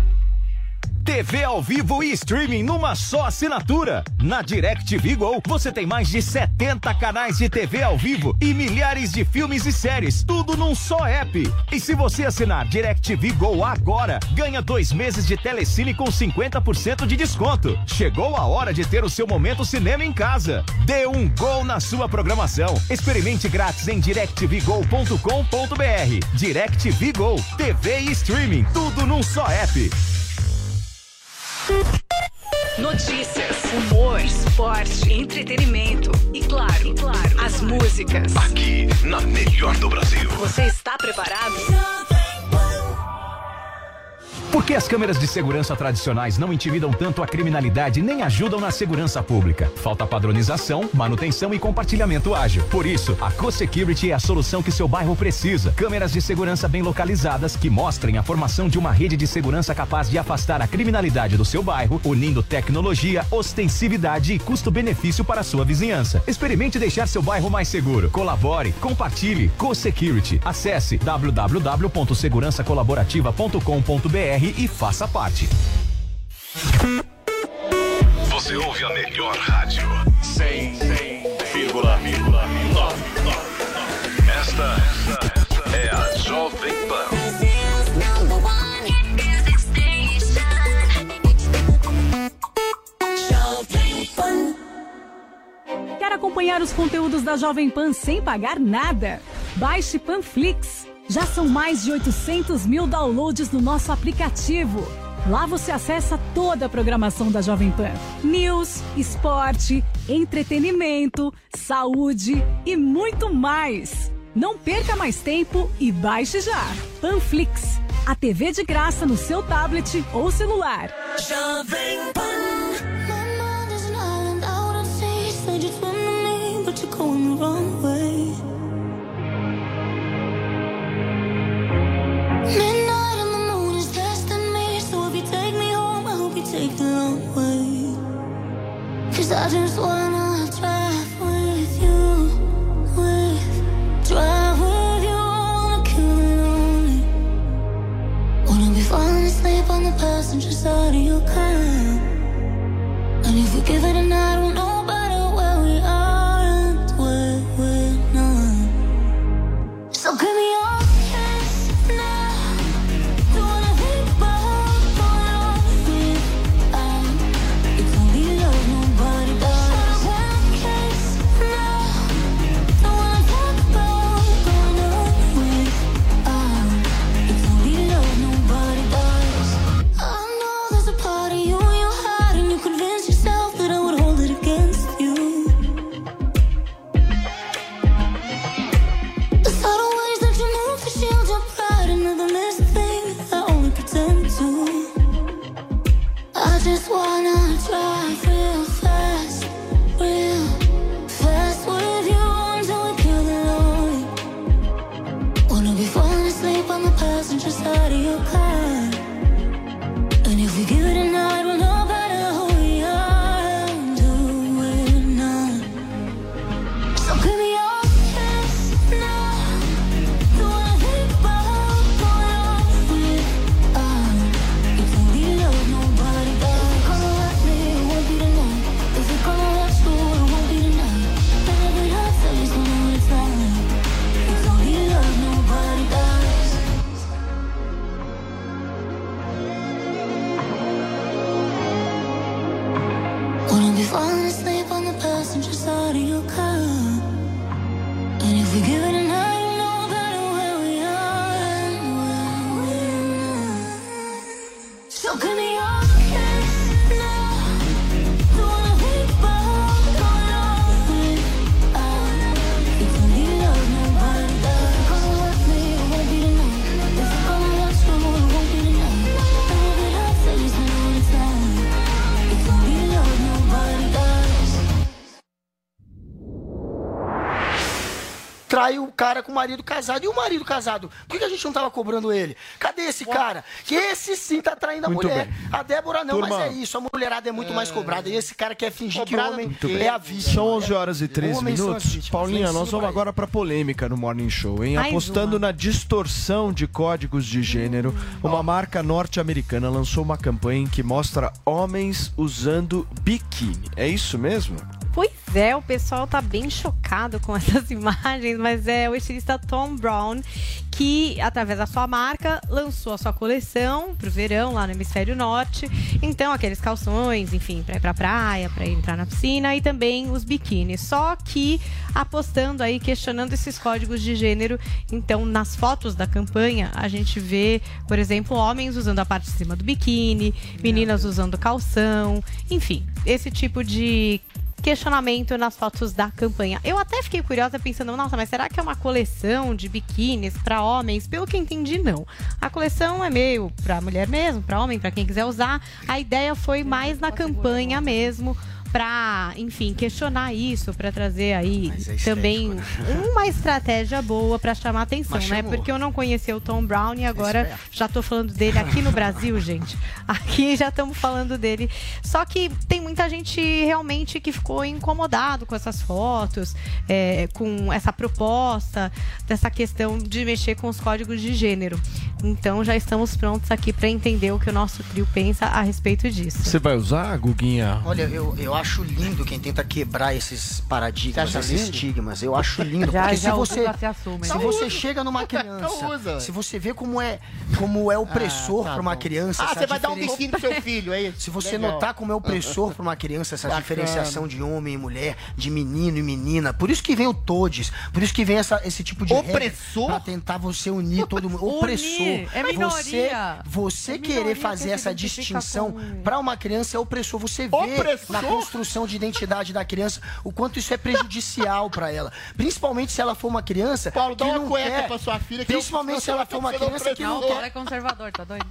TV ao vivo e streaming numa só assinatura. Na DirecTV Go, você tem mais de 70 canais de TV ao vivo e milhares de filmes e séries, tudo num só app. E se você assinar DirecTV Go agora, ganha dois meses de telecine com 50% de desconto. Chegou a hora de ter o seu momento cinema em casa. Dê um gol na sua programação. Experimente grátis em directvgo.com.br. DirecTV Go, TV e streaming, tudo num só app. Notícias, humor, esporte, entretenimento e claro, e claro, as músicas. Aqui, na melhor do Brasil. Você está preparado? Por que as câmeras de segurança tradicionais não intimidam tanto a criminalidade nem ajudam na segurança pública? Falta padronização, manutenção e compartilhamento ágil. Por isso, a Co-Security é a solução que seu bairro precisa. Câmeras de segurança bem localizadas que mostrem a formação de uma rede de segurança capaz de afastar a criminalidade do seu bairro, unindo tecnologia, ostensividade e custo-benefício para a sua vizinhança. Experimente deixar seu bairro mais seguro. Colabore, compartilhe. Co-Security. Acesse www.segurançacolaborativa.com.br e faça parte. Você ouve a melhor rádio. 100,9. Esta, esta é a Jovem Pan. Quer acompanhar os conteúdos da Jovem Pan sem pagar nada? Baixe Panflix. Já são mais de 800 mil downloads no nosso aplicativo. Lá você acessa toda a programação da Jovem Pan: news, esporte, entretenimento, saúde e muito mais. Não perca mais tempo e baixe já. Panflix, a TV de graça no seu tablet ou celular. Jovem Pan. Passenger side of your car. And if we give it a night, we'll know cara com o marido casado. E o marido casado? Por que a gente não tava cobrando ele? Cadê esse cara? Que esse sim tá traindo a Muito mulher. bem. A Débora não, Turma. mas é isso. A mulherada é muito mais cobrada. E esse cara quer fingir que o homem é a vítima. São 11 horas e 13 Homens são as minutos. Paulinha, nós vamos agora para polêmica no Morning Show, hein? Mais Apostando uma. na distorção de códigos de gênero, uma marca norte-americana lançou uma campanha em que mostra homens usando biquíni. É isso mesmo? Pois é, o pessoal tá bem chocado com [LAUGHS] essas imagens, mas é o estilista Tom Brown que, através da sua marca, lançou a sua coleção pro verão lá no hemisfério norte. Então, aqueles calções, enfim, pra ir pra praia, pra entrar na piscina e também os biquínis. Só que apostando aí, questionando esses códigos de gênero. Então, nas fotos da campanha, a gente vê, por exemplo, homens usando a parte de cima do biquíni, meninas usando calção, enfim, esse tipo de questionamento nas fotos da campanha. Eu até fiquei curiosa pensando, nossa, mas será que é uma coleção de biquínis para homens? Pelo que entendi, não. A coleção é meio para mulher mesmo, para homem, para quem quiser usar. A ideia foi mais na campanha mesmo. Pra, enfim, questionar isso, pra trazer aí também [LAUGHS] uma estratégia boa pra chamar atenção, Mas né? chamou. Porque eu não conhecia o Tom Brown e agora Esperto. já tô falando dele aqui no Brasil, [LAUGHS] gente. Aqui já estamos falando dele. Só que tem muita gente realmente que ficou incomodado com essas fotos, é, com essa proposta, dessa questão de mexer com os códigos de gênero. Então já estamos prontos aqui para entender o que o nosso trio pensa a respeito disso. Você vai usar, Guguinha? Olha, eu, eu acho lindo quem tenta quebrar esses paradigmas, esses lindo? estigmas. Eu acho lindo. Já- porque já se você, se assume. se Não você usa. chega numa [LAUGHS] criança, se você vê como é, como é opressor tá para uma criança, Ah, você vai dar um biquíni pro seu filho, é isso? Se você Legal. notar como é opressor para uma criança essa Bacana. diferenciação de homem e mulher, de menino e menina, por isso que vem o todes, por isso que vem essa, esse tipo de Opressor? para tentar você unir todo mundo. Opressor. É Você, minoria. você É querer minoria fazer que se essa distinção com- para uma criança é opressor. Você vê Opressor? na construção de identidade da criança o quanto isso é prejudicial para ela. Principalmente se ela for uma criança Paulo, dá que uma não cueca quer. pra sua filha que Principalmente eu- se ela for uma criança que Não, não quer. é conservador, tá doido?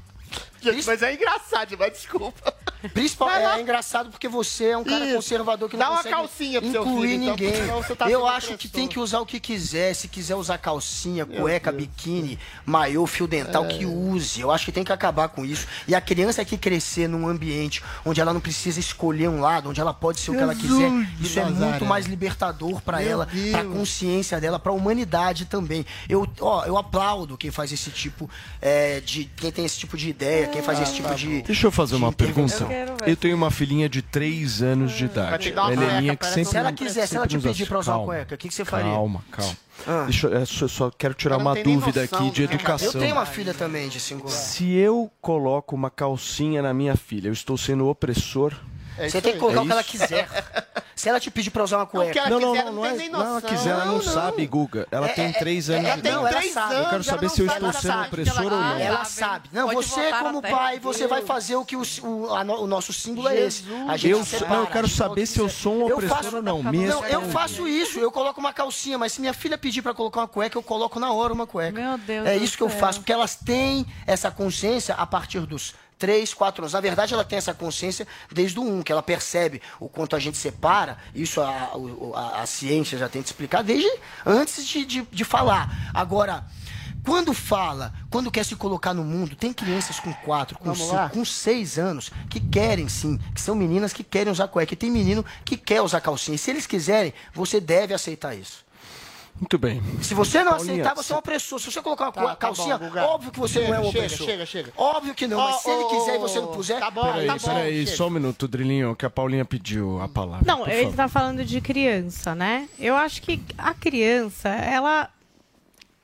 Gente, mas é engraçado demais, desculpa. Principal, Vai lá. é, engraçado porque você é um cara Isso. conservador que não Dá uma calcinha pro seu incluir filho, então, ninguém. tá Eu acho que tem que usar o que quiser. Se quiser usar calcinha, cueca, biquíni, maiô, fio dental, É. que use. Eu acho que tem que acabar com isso. E a criança que crescer num ambiente onde ela não precisa escolher um lado, onde ela pode ser o que ela quiser, isso é muito mais libertador pra Meu ela, pra Deus. consciência dela, pra humanidade também. Eu, ó, eu aplaudo quem faz esse tipo é, de. quem tem esse tipo de ideia, quem faz esse tipo de. Deixa eu fazer uma pergunta. Eu. Eu tenho uma filhinha de 3 anos de Vai idade. uma Ela é minha que sempre. Se ela quiser, se ela te pedir pra usar uma calma, cueca, o que que você faria? Calma, calma. Ah. Deixa, eu- é, só- eu só quero tirar uma dúvida aqui de é educação. Eu tenho uma filha também de 5 anos. Se eu coloco uma calcinha na minha filha, eu estou sendo opressor? Você tem que colocar o que ela quiser. [LAUGHS] Se ela te pedir pra usar uma cueca. Não, não, não, não, é, não, ela quiser, ela não, sabe, Guga. Ela É, tem é, 3 é, anos é, de idade. não, ela sabe. Eu quero saber se eu estou Ela sendo opressor ou não. Ela sabe. Não, Pode você como pai, você vai fazer o que o, o, a no- o nosso símbolo é esse. A gente Eu, separa, não, eu quero a gente saber se eu sou um Eu opressor faço- ou não. Não, eu faço isso, eu coloco uma calcinha, mas se minha filha pedir pra colocar uma cueca, eu coloco na hora uma cueca. Meu Deus É isso que eu faço, porque elas têm essa consciência a partir dos 3, 4 anos. Na verdade, ela tem essa consciência desde o 1, que ela percebe o quanto a gente separa. Isso a, a, a ciência já tenta explicar desde antes de, de, de falar. Agora, quando fala, quando quer se colocar no mundo, tem crianças com 4, com Vamos 5, lá? com 6 anos que querem sim, que são meninas que querem usar cueca. E tem menino que quer usar calcinha. E se eles quiserem, você deve aceitar isso. Muito bem. Se você não Paulinha, aceitar, você é um opressor. Se você colocar uma Tá, cua- tá calcinha, bom, óbvio que você Chega, não é um chega, opressor. chega, chega. Óbvio que não, mas se ele quiser e ó, você não puser, tá bom, Peraí, tá bom, peraí, chega. só um minuto, Drilinho, que a Paulinha pediu a palavra. Não, ele favor. tá falando de criança, né? Eu acho que a criança, ela.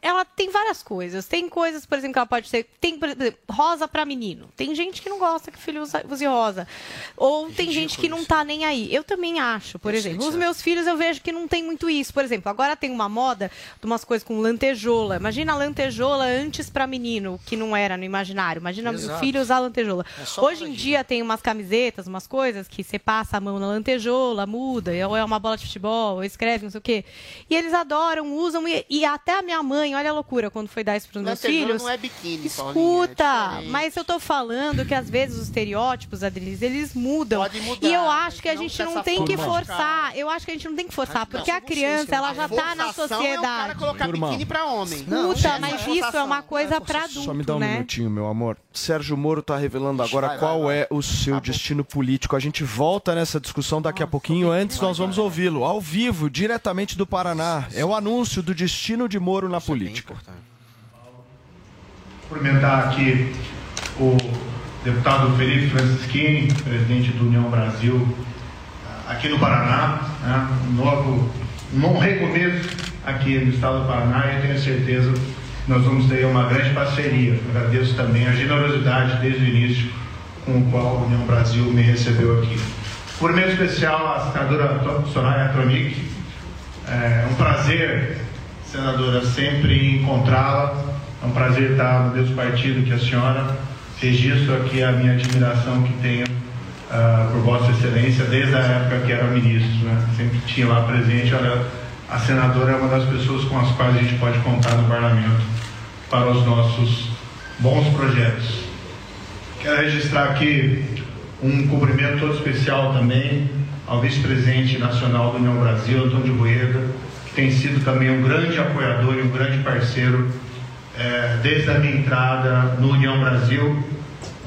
Ela tem várias coisas. Tem coisas, por exemplo, que ela pode ser. Tem, por exemplo, rosa pra menino. Tem gente que não gosta que o filho use rosa. Ou tem gente que não tá nem aí. Eu também acho, por Eu exemplo. Os meus filhos eu vejo que não tem muito isso. Por exemplo, agora tem uma moda de umas coisas com lantejola. Imagina a lantejola antes pra menino, que não era no imaginário. Imagina meu Exato. filho usar lantejola. É Hoje em dia tem umas camisetas, umas coisas que você passa a mão na lantejola, muda, ou é uma bola de futebol, ou escreve, não sei o quê. E eles adoram, usam, e, e até a minha mãe, olha a loucura, quando foi dar isso pros meus Lantejola filhos. não é biquíni, Paulinha, é Escuta, diferente. mas eu tô falando que às vezes os estereótipos, Adriles, eles mudam. mudar, e eu acho que a não gente dessa não tem que forçar. Eu acho que a gente não tem que forçar, porque a vocês, criança, ela já tá na Forçação é o cara sociedade. colocar Turma. biquíni pra homem. Escuta, mas isso é uma coisa pra adulto, Só me dá um né? minutinho, meu amor. Sérgio Moro tá revelando agora Vai, vai, qual vai. é o seu destino político. A gente volta nessa discussão daqui a pouquinho. Antes, nós vamos ouvi-lo ao vivo, diretamente do Paraná. É o anúncio do destino de Moro na política. Cumprimentar aqui o deputado Felipe Francischini, presidente do União Brasil, aqui no Paraná. Né? Um novo, um recomeço aqui no estado do Paraná e tenho certeza que nós vamos ter uma grande parceria. Agradeço também a generosidade desde o início com o qual a União Brasil me recebeu aqui. Cumprimento especial à senadora Soraya Tronic. É um prazer, senadora, sempre encontrá-la. É um prazer estar no mesmo partido que a senhora. Registro aqui a minha admiração que tenho ah, por Vossa Excelência desde a época que era ministro. Né? Sempre tinha lá presente. Olha, a senadora é uma das pessoas com as quais a gente pode contar no parlamento para os nossos bons projetos. Quero registrar aqui um cumprimento todo especial também ao vice-presidente nacional do União Brasil, Antônio de tem sido também um grande apoiador e um grande parceiro eh, desde a minha entrada no União Brasil.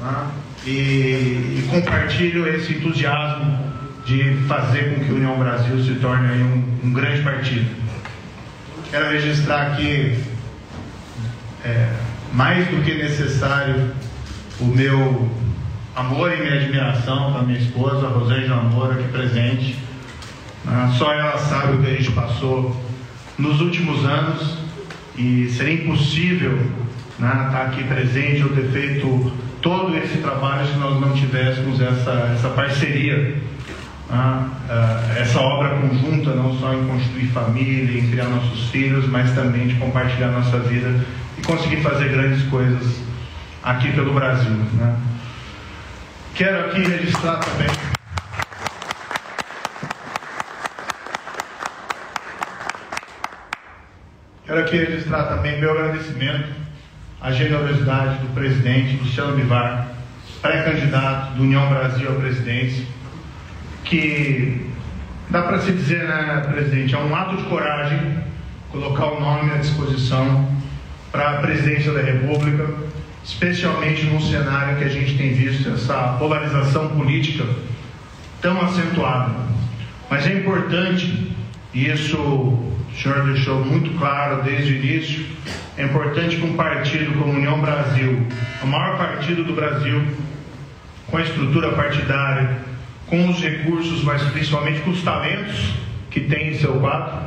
né? E, e compartilho esse entusiasmo de fazer com que a União Brasil se torne um, um grande partido. Quero registrar aqui é, mais do que necessário o meu amor e minha admiração para minha esposa, Rosângela Moura, aqui presente. Ah, só ela sabe o que a gente passou nos últimos anos e seria impossível né, estar aqui presente ou ter feito todo esse trabalho se nós não tivéssemos essa, essa parceria, né, ah, essa obra conjunta, não só em constituir família, em criar nossos filhos, mas também de compartilhar nossa vida e conseguir fazer grandes coisas aqui pelo Brasil. Né. Quero aqui registrar também. Quero aqui registrar também meu agradecimento à generosidade do presidente Luciano Bivar, pré-candidato do União Brasil à presidência, que dá para se dizer, né, presidente, é um ato de coragem colocar o nome à disposição para a presidência da República, especialmente num cenário que a gente tem visto essa polarização política tão acentuada. Mas é importante, e isso o senhor deixou muito claro desde o início, é importante que um partido como União Brasil, o maior partido do Brasil, com a estrutura partidária, com os recursos, mas principalmente com os talentos que tem em seu quadro,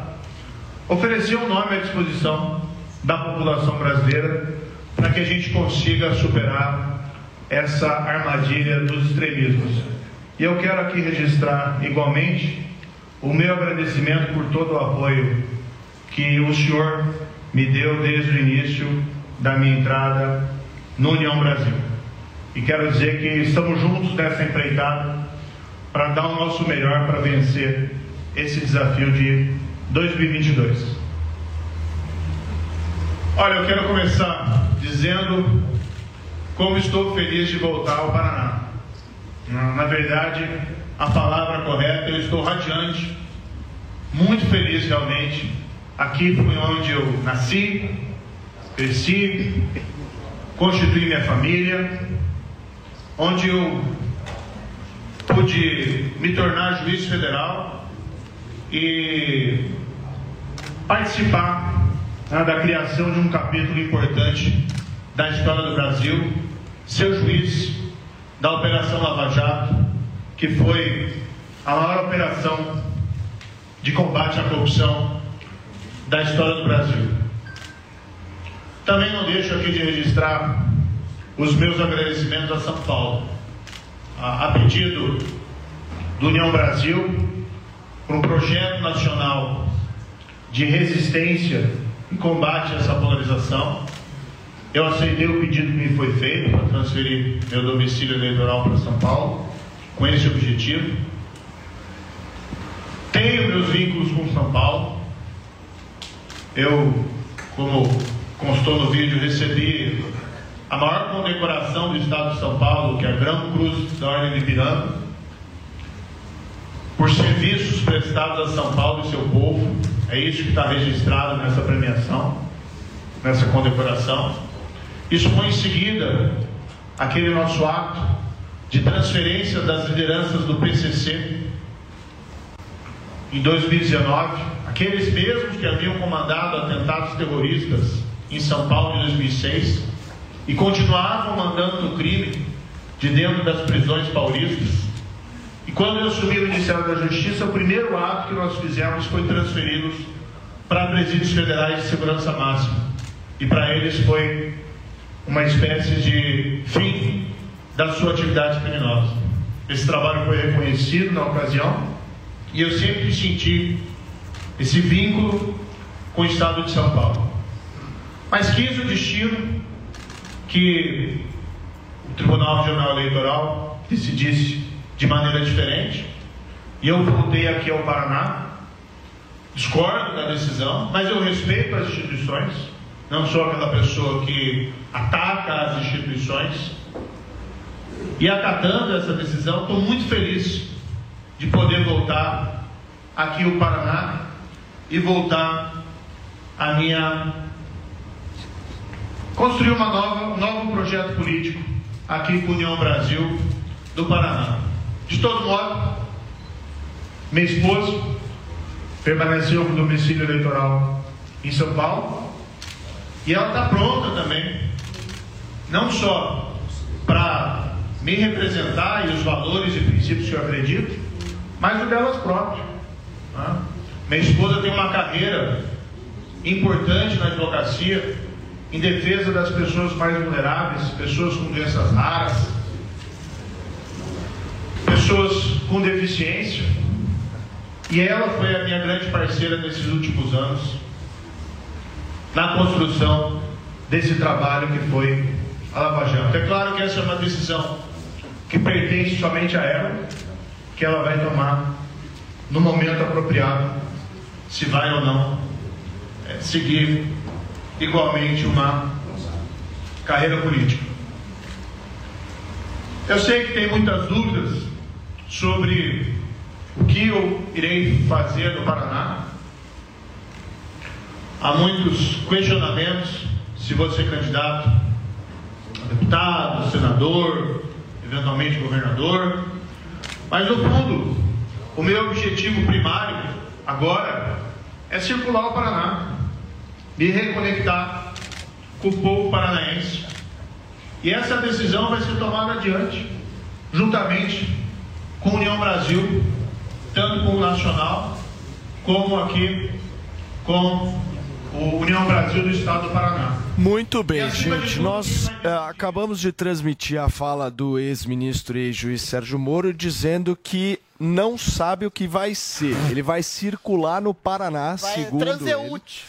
oferecer um nome à disposição da população brasileira para que a gente consiga superar essa armadilha dos extremismos. E eu quero aqui registrar igualmente o meu agradecimento por todo o apoio que o senhor me deu desde o início da minha entrada no União Brasil. E quero dizer que estamos juntos nessa empreitada para dar o nosso melhor para vencer esse desafio de 2022. Olha, eu quero começar dizendo como estou feliz de voltar ao Paraná. Na verdade, a palavra correta, eu estou radiante, muito feliz realmente. Aqui foi onde eu nasci, cresci, constituí minha família, onde eu pude me tornar juiz federal e participar né, da criação de um capítulo importante da história do Brasil, ser juiz da Operação Lava Jato, que foi a maior operação de combate à corrupção da história do Brasil. Também não deixo aqui de registrar os meus agradecimentos a São Paulo, a, pedido do União Brasil, para um projeto nacional de resistência e combate a essa polarização. Eu aceitei o pedido que me foi feito para transferir meu domicílio eleitoral para São Paulo, com esse objetivo. Tenho meus vínculos com São Paulo. Eu, como constou no vídeo, recebi a maior condecoração do Estado de São Paulo, que é a Grão Cruz da Ordem de Piranga, por serviços prestados a São Paulo e seu povo. É isso que está registrado nessa premiação, nessa condecoração. Isso foi em seguida aquele nosso ato de transferência das lideranças do PCC em 2019, aqueles mesmos que haviam comandado atentados terroristas em São Paulo em 2006 e continuavam mandando no crime de dentro das prisões paulistas. E quando eu assumi o Ministério da Justiça, o primeiro ato que nós fizemos foi transferi-los para presídios federais de segurança máxima. E para eles foi uma espécie de fim da sua atividade criminosa. Esse trabalho foi reconhecido na ocasião e eu sempre senti esse vínculo com o Estado de São Paulo. Mas quis o destino que o Tribunal Regional Eleitoral decidisse de maneira diferente. E eu voltei aqui ao Paraná. Discordo da decisão, mas eu respeito as instituições. Não sou aquela pessoa que ataca as instituições. E acatando essa decisão, estou muito feliz de poder voltar aqui ao Paraná e voltar a minha construir uma nova, um novo projeto político aqui com a União Brasil do Paraná. De todo modo, minha esposa permaneceu com domicílio eleitoral em São Paulo e ela está pronta também, não só para me representar e os valores e princípios que eu acredito, mas o delas próprias. Né? Minha esposa tem uma carreira importante na advocacia em defesa das pessoas mais vulneráveis, pessoas com doenças raras, pessoas com deficiência. E ela foi a minha grande parceira nesses últimos anos na construção desse trabalho que foi a Lava Jato. É claro que essa é uma decisão que pertence somente a ela, que ela vai tomar no momento apropriado, se vai ou não é, seguir igualmente uma carreira política. Eu sei que tem muitas dúvidas sobre o que eu irei fazer no Paraná. Há muitos questionamentos se vou ser candidato a deputado, senador, eventualmente governador. Mas no fundo, o meu objetivo primário agora é circular o Paraná, me reconectar com o povo paranaense. E essa decisão vai ser tomada adiante, juntamente com a União Brasil, tanto com o Nacional, como aqui com o União Brasil do Estado do Paraná. Muito bem, gente. Nós eh, acabamos de transmitir a fala do ex-ministro e ex-juiz Sérgio Moro dizendo que não sabe o que vai ser. Ele vai circular no Paraná, segundo ele. Transeúnte.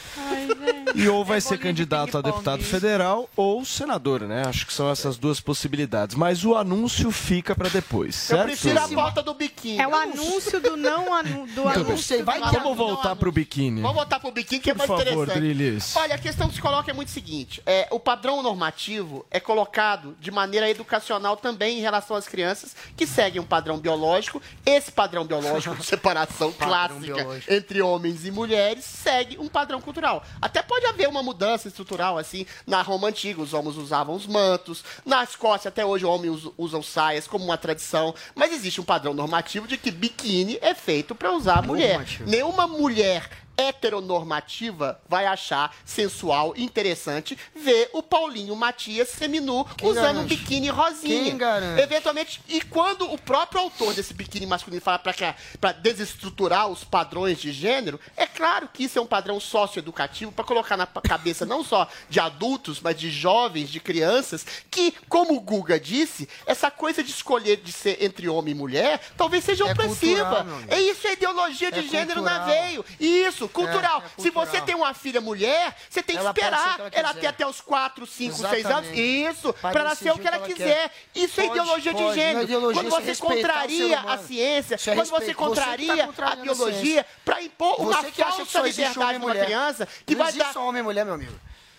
E ou vai ser candidato a deputado federal ou senador, né? Acho que são essas duas possibilidades. Mas o anúncio fica para depois, Eu certo? prefiro a volta do biquíni. É o anúncio do não anu do Muito anúncio. bem. do não Vamos voltar pro biquíni. Vamos voltar pro biquíni que é Por mais favor, interessante. Drilis. Olha, a questão que se coloca é muito seguinte: é, o padrão normativo é colocado de maneira educacional também em relação às crianças que seguem um padrão biológico. Esse padrão biológico de [LAUGHS] separação Padrão clássica biológico. entre homens e mulheres segue um padrão cultural. Até pode haver uma mudança estrutural, assim, na Roma antiga, os homens usavam os mantos, na Escócia até hoje os homens us- usam saias como uma tradição, mas existe um padrão normativo de que biquíni é feito para usar a mulher. Normativo. Nenhuma mulher heteronormativa vai achar sensual e interessante ver o Paulinho Matias seminu Quem usando um garante? biquíni rosinha. Quem garante? Eventualmente, e quando o próprio autor desse biquíni masculino fala para desestruturar os padrões de gênero, é claro que isso é um padrão socioeducativo para colocar na cabeça não só de adultos, mas de jovens, de crianças, que, como o Guga disse, essa coisa de escolher de ser entre homem e mulher talvez seja É opressiva. cultural. É isso, é ideologia de É gênero na cultural. veio. Isso, cultural. É, é Se você cultural. tem uma filha mulher, você tem que Ela esperar ela ela ter até os 4, 5, 6 anos. Isso, Pra para ela ser o que ela quiser. quer. Isso é Pode, ideologia de pode. Não é gênero. ideologia, quando isso é você contraria a ciência, Isso é quando você respeito. Você tá contraria a biologia para impor uma falsa existe liberdade para uma criança que Não vai existe dar só homem e mulher, meu amigo.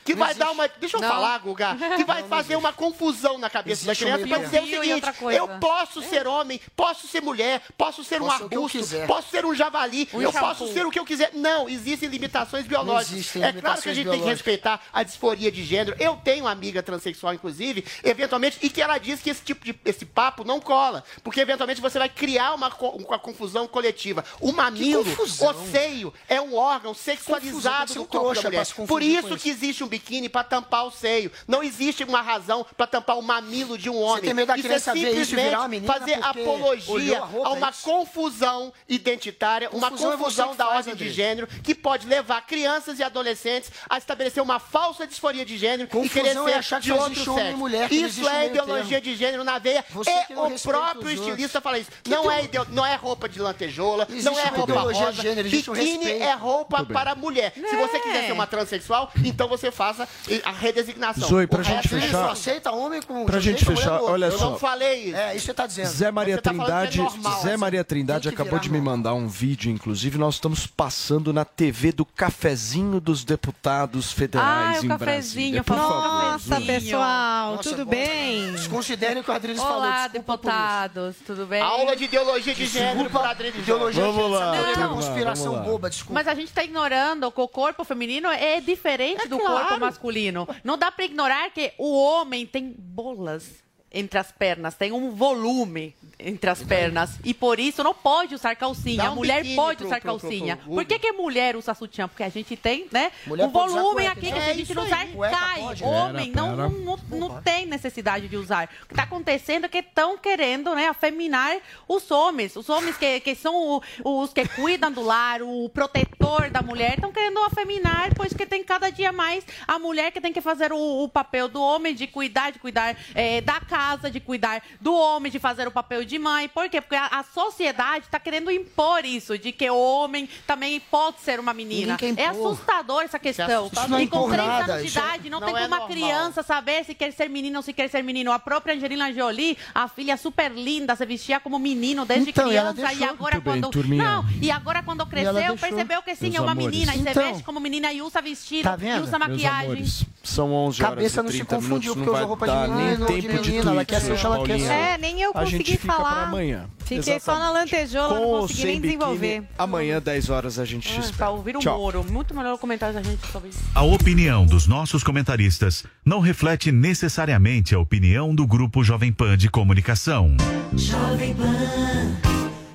Que Não vai existe. dar uma. Deixa eu Não. falar, Guga. Que vai Não, fazer uma confusão na cabeça da Existe criança. um Vai meio dizer o seguinte: eu posso ser homem, posso ser mulher, posso ser um Posso eu arbusto, posso ser um javali, Um eu shampoo. posso ser o que eu quiser. Não, existem limitações biológicas. existem é claro que a limitações gente tem que respeitar a disforia de gênero. Eu tenho uma amiga transexual, inclusive, eventualmente, e que ela diz que esse tipo de esse papo não cola. Porque eventualmente você vai criar uma, uma confusão coletiva. O mamilo, o seio, é um órgão sexualizado do um corpo da mulher. Por isso. que existe um biquíni para tampar o seio. Não existe uma razão para tampar o mamilo de um homem. tem medo da isso é isso e simplesmente virar uma menina fazer apologia a roupa, a uma é isso? confusão identitária, uma Confusão é você da faz, ordem de gênero que pode levar crianças e adolescentes a estabelecer uma falsa disforia de gênero e Confusão querer é ser achar que de outro e sexo. mulher, isso é ideologia termo. de gênero na veia. Você e que não o próprio estilista fala isso. Que não, que é ideo- não é roupa de lantejola, Existe não é roupa ideologia rosa. de gênero, um Biquíni é roupa para mulher. Se você quiser ser uma transexual, então você faça a redesignação. Zoe, pra O gente é fechar- Só aceita homem com. Pra só gente fechar, olha Eu só. não falei isso. É, isso você tá dizendo. Zé Maria Você tá é Trindade, normal, Zé assim. Maria Trindade acabou de me mandar um vídeo, inclusive nós estamos passando na TV do cafezinho dos deputados federais Ah, em Brasília. Brasília. Por Nossa, favor. Pessoal, Nossa, tudo bom. bem? Desconsiderem o que o Adriles falou. Olá, por isso. deputados, tudo bem? Aula de ideologia de gênero Adriano de ideologia Vamos de lá. É uma conspiração vamos lá. boba, desculpa. Mas a gente tá ignorando que o corpo feminino é diferente do claro. corpo masculino. Não dá pra ignorar que o homem tem bolas entre as pernas, tem um volume entre as pernas. E por isso não pode usar calcinha. Dá a um mulher pode pro- usar pro- pro- calcinha. pro- Por que, que mulher usa sutiã? Porque a gente tem, né? Mulher um volume cueca, aqui que então. se a É gente não usar, Cueca cai. pode. Homem Pera, não, pera. não, não, não tem necessidade de usar. O que está acontecendo é que estão querendo né, afeminar os homens. Os homens que, que são o- os que cuidam do lar, o protetor da mulher, estão querendo afeminar, pois que tem cada dia mais a mulher que tem que fazer o, o papel do homem, de cuidar, de cuidar eh, da casa, de cuidar do homem, de fazer o papel de mãe. Por quê? Porque a, a sociedade está querendo impor isso, de que o homem também pode ser uma menina. É assustador essa questão. Isso não é e com impor 30 nada, anos de é- idade, não, não tem é como uma normal. criança saber se quer ser menino ou se quer ser menino. A própria Angelina Jolie, a filha super linda, se vestia como menino desde Então, criança. E agora bem, quando. turminha. não, e agora quando cresceu, percebeu que sim, Meus é uma amores. menina. E você Então. veste como menina e usa vestido Tá vendo? e usa maquiagem. amores, São 11 horas Cabeça e não se 30 confundiu, porque usou vai roupa de menino, nem de tempo de menina, ela quer ser ela quer. É, nem eu A gente consegui fica falar. pra amanhã. Fiquei só na lantejola, Com não consegui nem biquíni, desenvolver. Amanhã, 10 horas, a gente te Ah, espera. pra ouvir o Tchau. Moro. Muito melhor o comentário da gente isso. A opinião dos nossos comentaristas não reflete necessariamente a opinião do Grupo Jovem Pan de Comunicação. Jovem Pan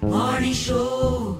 Morning Show.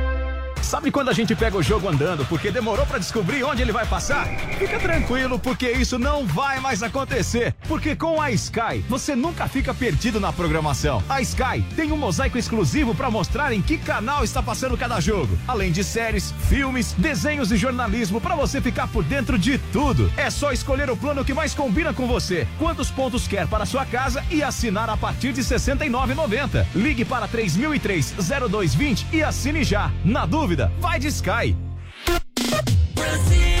Sabe quando a gente pega o jogo andando porque demorou pra descobrir onde ele vai passar? Fica tranquilo, porque isso não vai mais acontecer. Porque com a Sky, você nunca fica perdido na programação. A Sky tem um mosaico exclusivo pra mostrar em que canal está passando cada jogo. Além de séries, filmes, desenhos e jornalismo pra você ficar por dentro de tudo. É só escolher o plano que mais combina com você. Quantos pontos quer para sua casa e assinar a partir de R$ 69,90. Ligue para 3003 0220 e assine já. Na dúvida, vai de Sky. Brazil's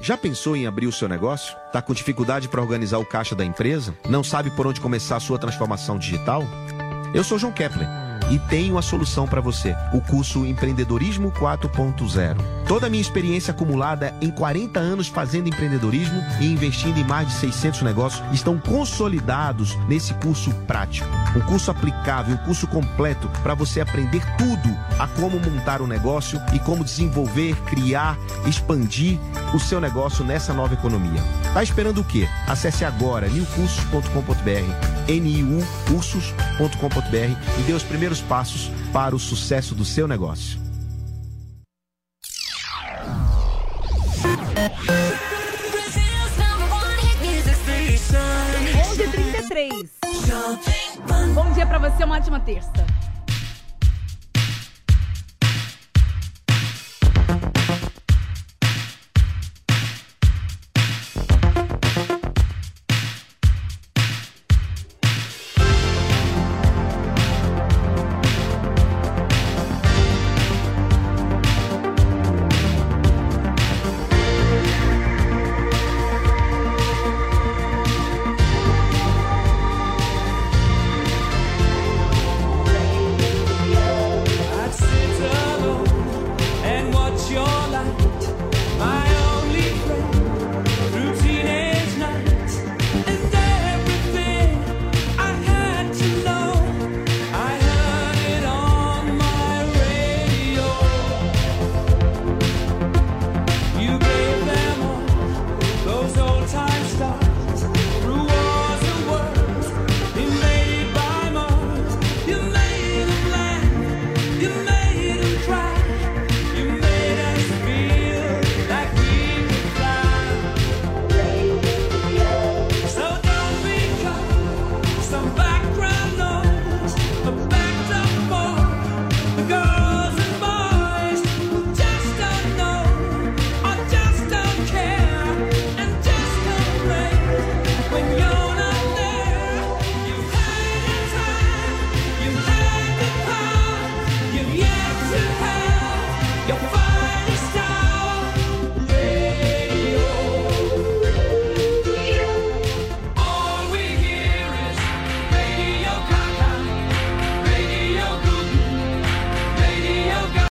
Já pensou em abrir o seu negócio? Tá com dificuldade para organizar o caixa da empresa? Não sabe por onde começar a sua transformação digital? Eu sou João Kepler e tenho a solução para você: o curso Empreendedorismo 4.0. Toda a minha experiência acumulada em 40 anos fazendo empreendedorismo e investindo em mais de 600 negócios estão consolidados nesse curso prático. Um curso aplicável, um curso completo para você aprender tudo a como montar um negócio e como desenvolver, criar, expandir o seu negócio nessa nova economia. Tá esperando o quê? Acesse agora newcursos.com.br, niucursos.com.br e dê os primeiros passos para o sucesso do seu negócio. Brazil's number one hit music station. 11h33. Bom dia pra você, uma ótima terça.